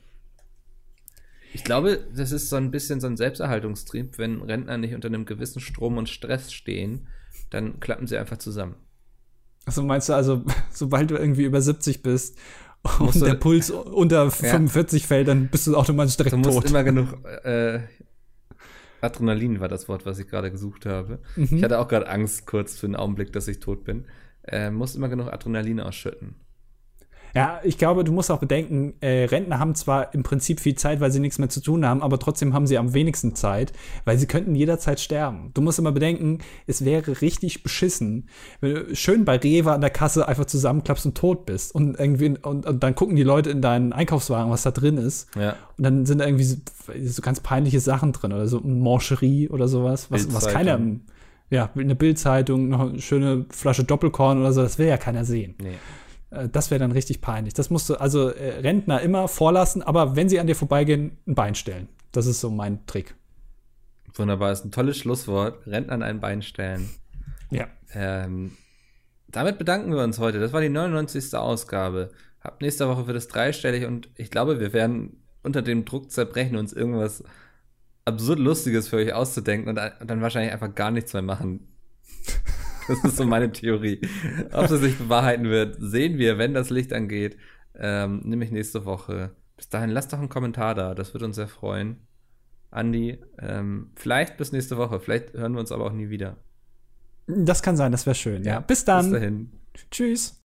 Ich glaube, das ist so ein bisschen so ein Selbsterhaltungstrieb. Wenn Rentner nicht unter einem gewissen Strom und Stress stehen, dann klappen sie einfach zusammen. Also meinst du also, <laughs> sobald du irgendwie über 70 bist und der Puls <laughs> unter 45 ja. fällt, dann bist du automatisch direkt tot. Du musst tot. immer genug äh, Adrenalin war das Wort, was ich gerade gesucht habe. Mhm. Ich hatte auch gerade Angst kurz für einen Augenblick, dass ich tot bin. Äh, musst immer genug Adrenalin ausschütten. Ja, ich glaube, du musst auch bedenken, äh, Rentner haben zwar im Prinzip viel Zeit, weil sie nichts mehr zu tun haben, aber trotzdem haben sie am wenigsten Zeit, weil sie könnten jederzeit sterben. Du musst immer bedenken, es wäre richtig beschissen, wenn du schön bei Rewe an der Kasse einfach zusammenklappst und tot bist und irgendwie und, und dann gucken die Leute in deinen Einkaufswagen, was da drin ist. Ja. Und dann sind da irgendwie so, so ganz peinliche Sachen drin oder so Mancherie oder sowas, was, was keiner ja, eine Bildzeitung, noch eine schöne Flasche Doppelkorn oder so, das will ja keiner sehen. Nee. Äh, das wäre dann richtig peinlich. Das musst du also äh, Rentner immer vorlassen, aber wenn sie an dir vorbeigehen, ein Bein stellen. Das ist so mein Trick. Wunderbar, das ist ein tolles Schlusswort. Rentner an ein Bein stellen. Ja. Ähm, damit bedanken wir uns heute. Das war die 99. Ausgabe. Ab nächste Woche wird es dreistellig und ich glaube, wir werden unter dem Druck zerbrechen, uns irgendwas absurd Lustiges für euch auszudenken und dann wahrscheinlich einfach gar nichts mehr machen. <laughs> <laughs> Das ist so meine Theorie. Ob sie sich bewahrheiten wird, sehen wir, wenn das Licht angeht. Ähm, nämlich nächste Woche. Bis dahin, lasst doch einen Kommentar da. Das würde uns sehr freuen. Andi, ähm, vielleicht bis nächste Woche. Vielleicht hören wir uns aber auch nie wieder. Das kann sein, das wäre schön. Ja. ja. Bis dann. Bis dahin. Tschüss.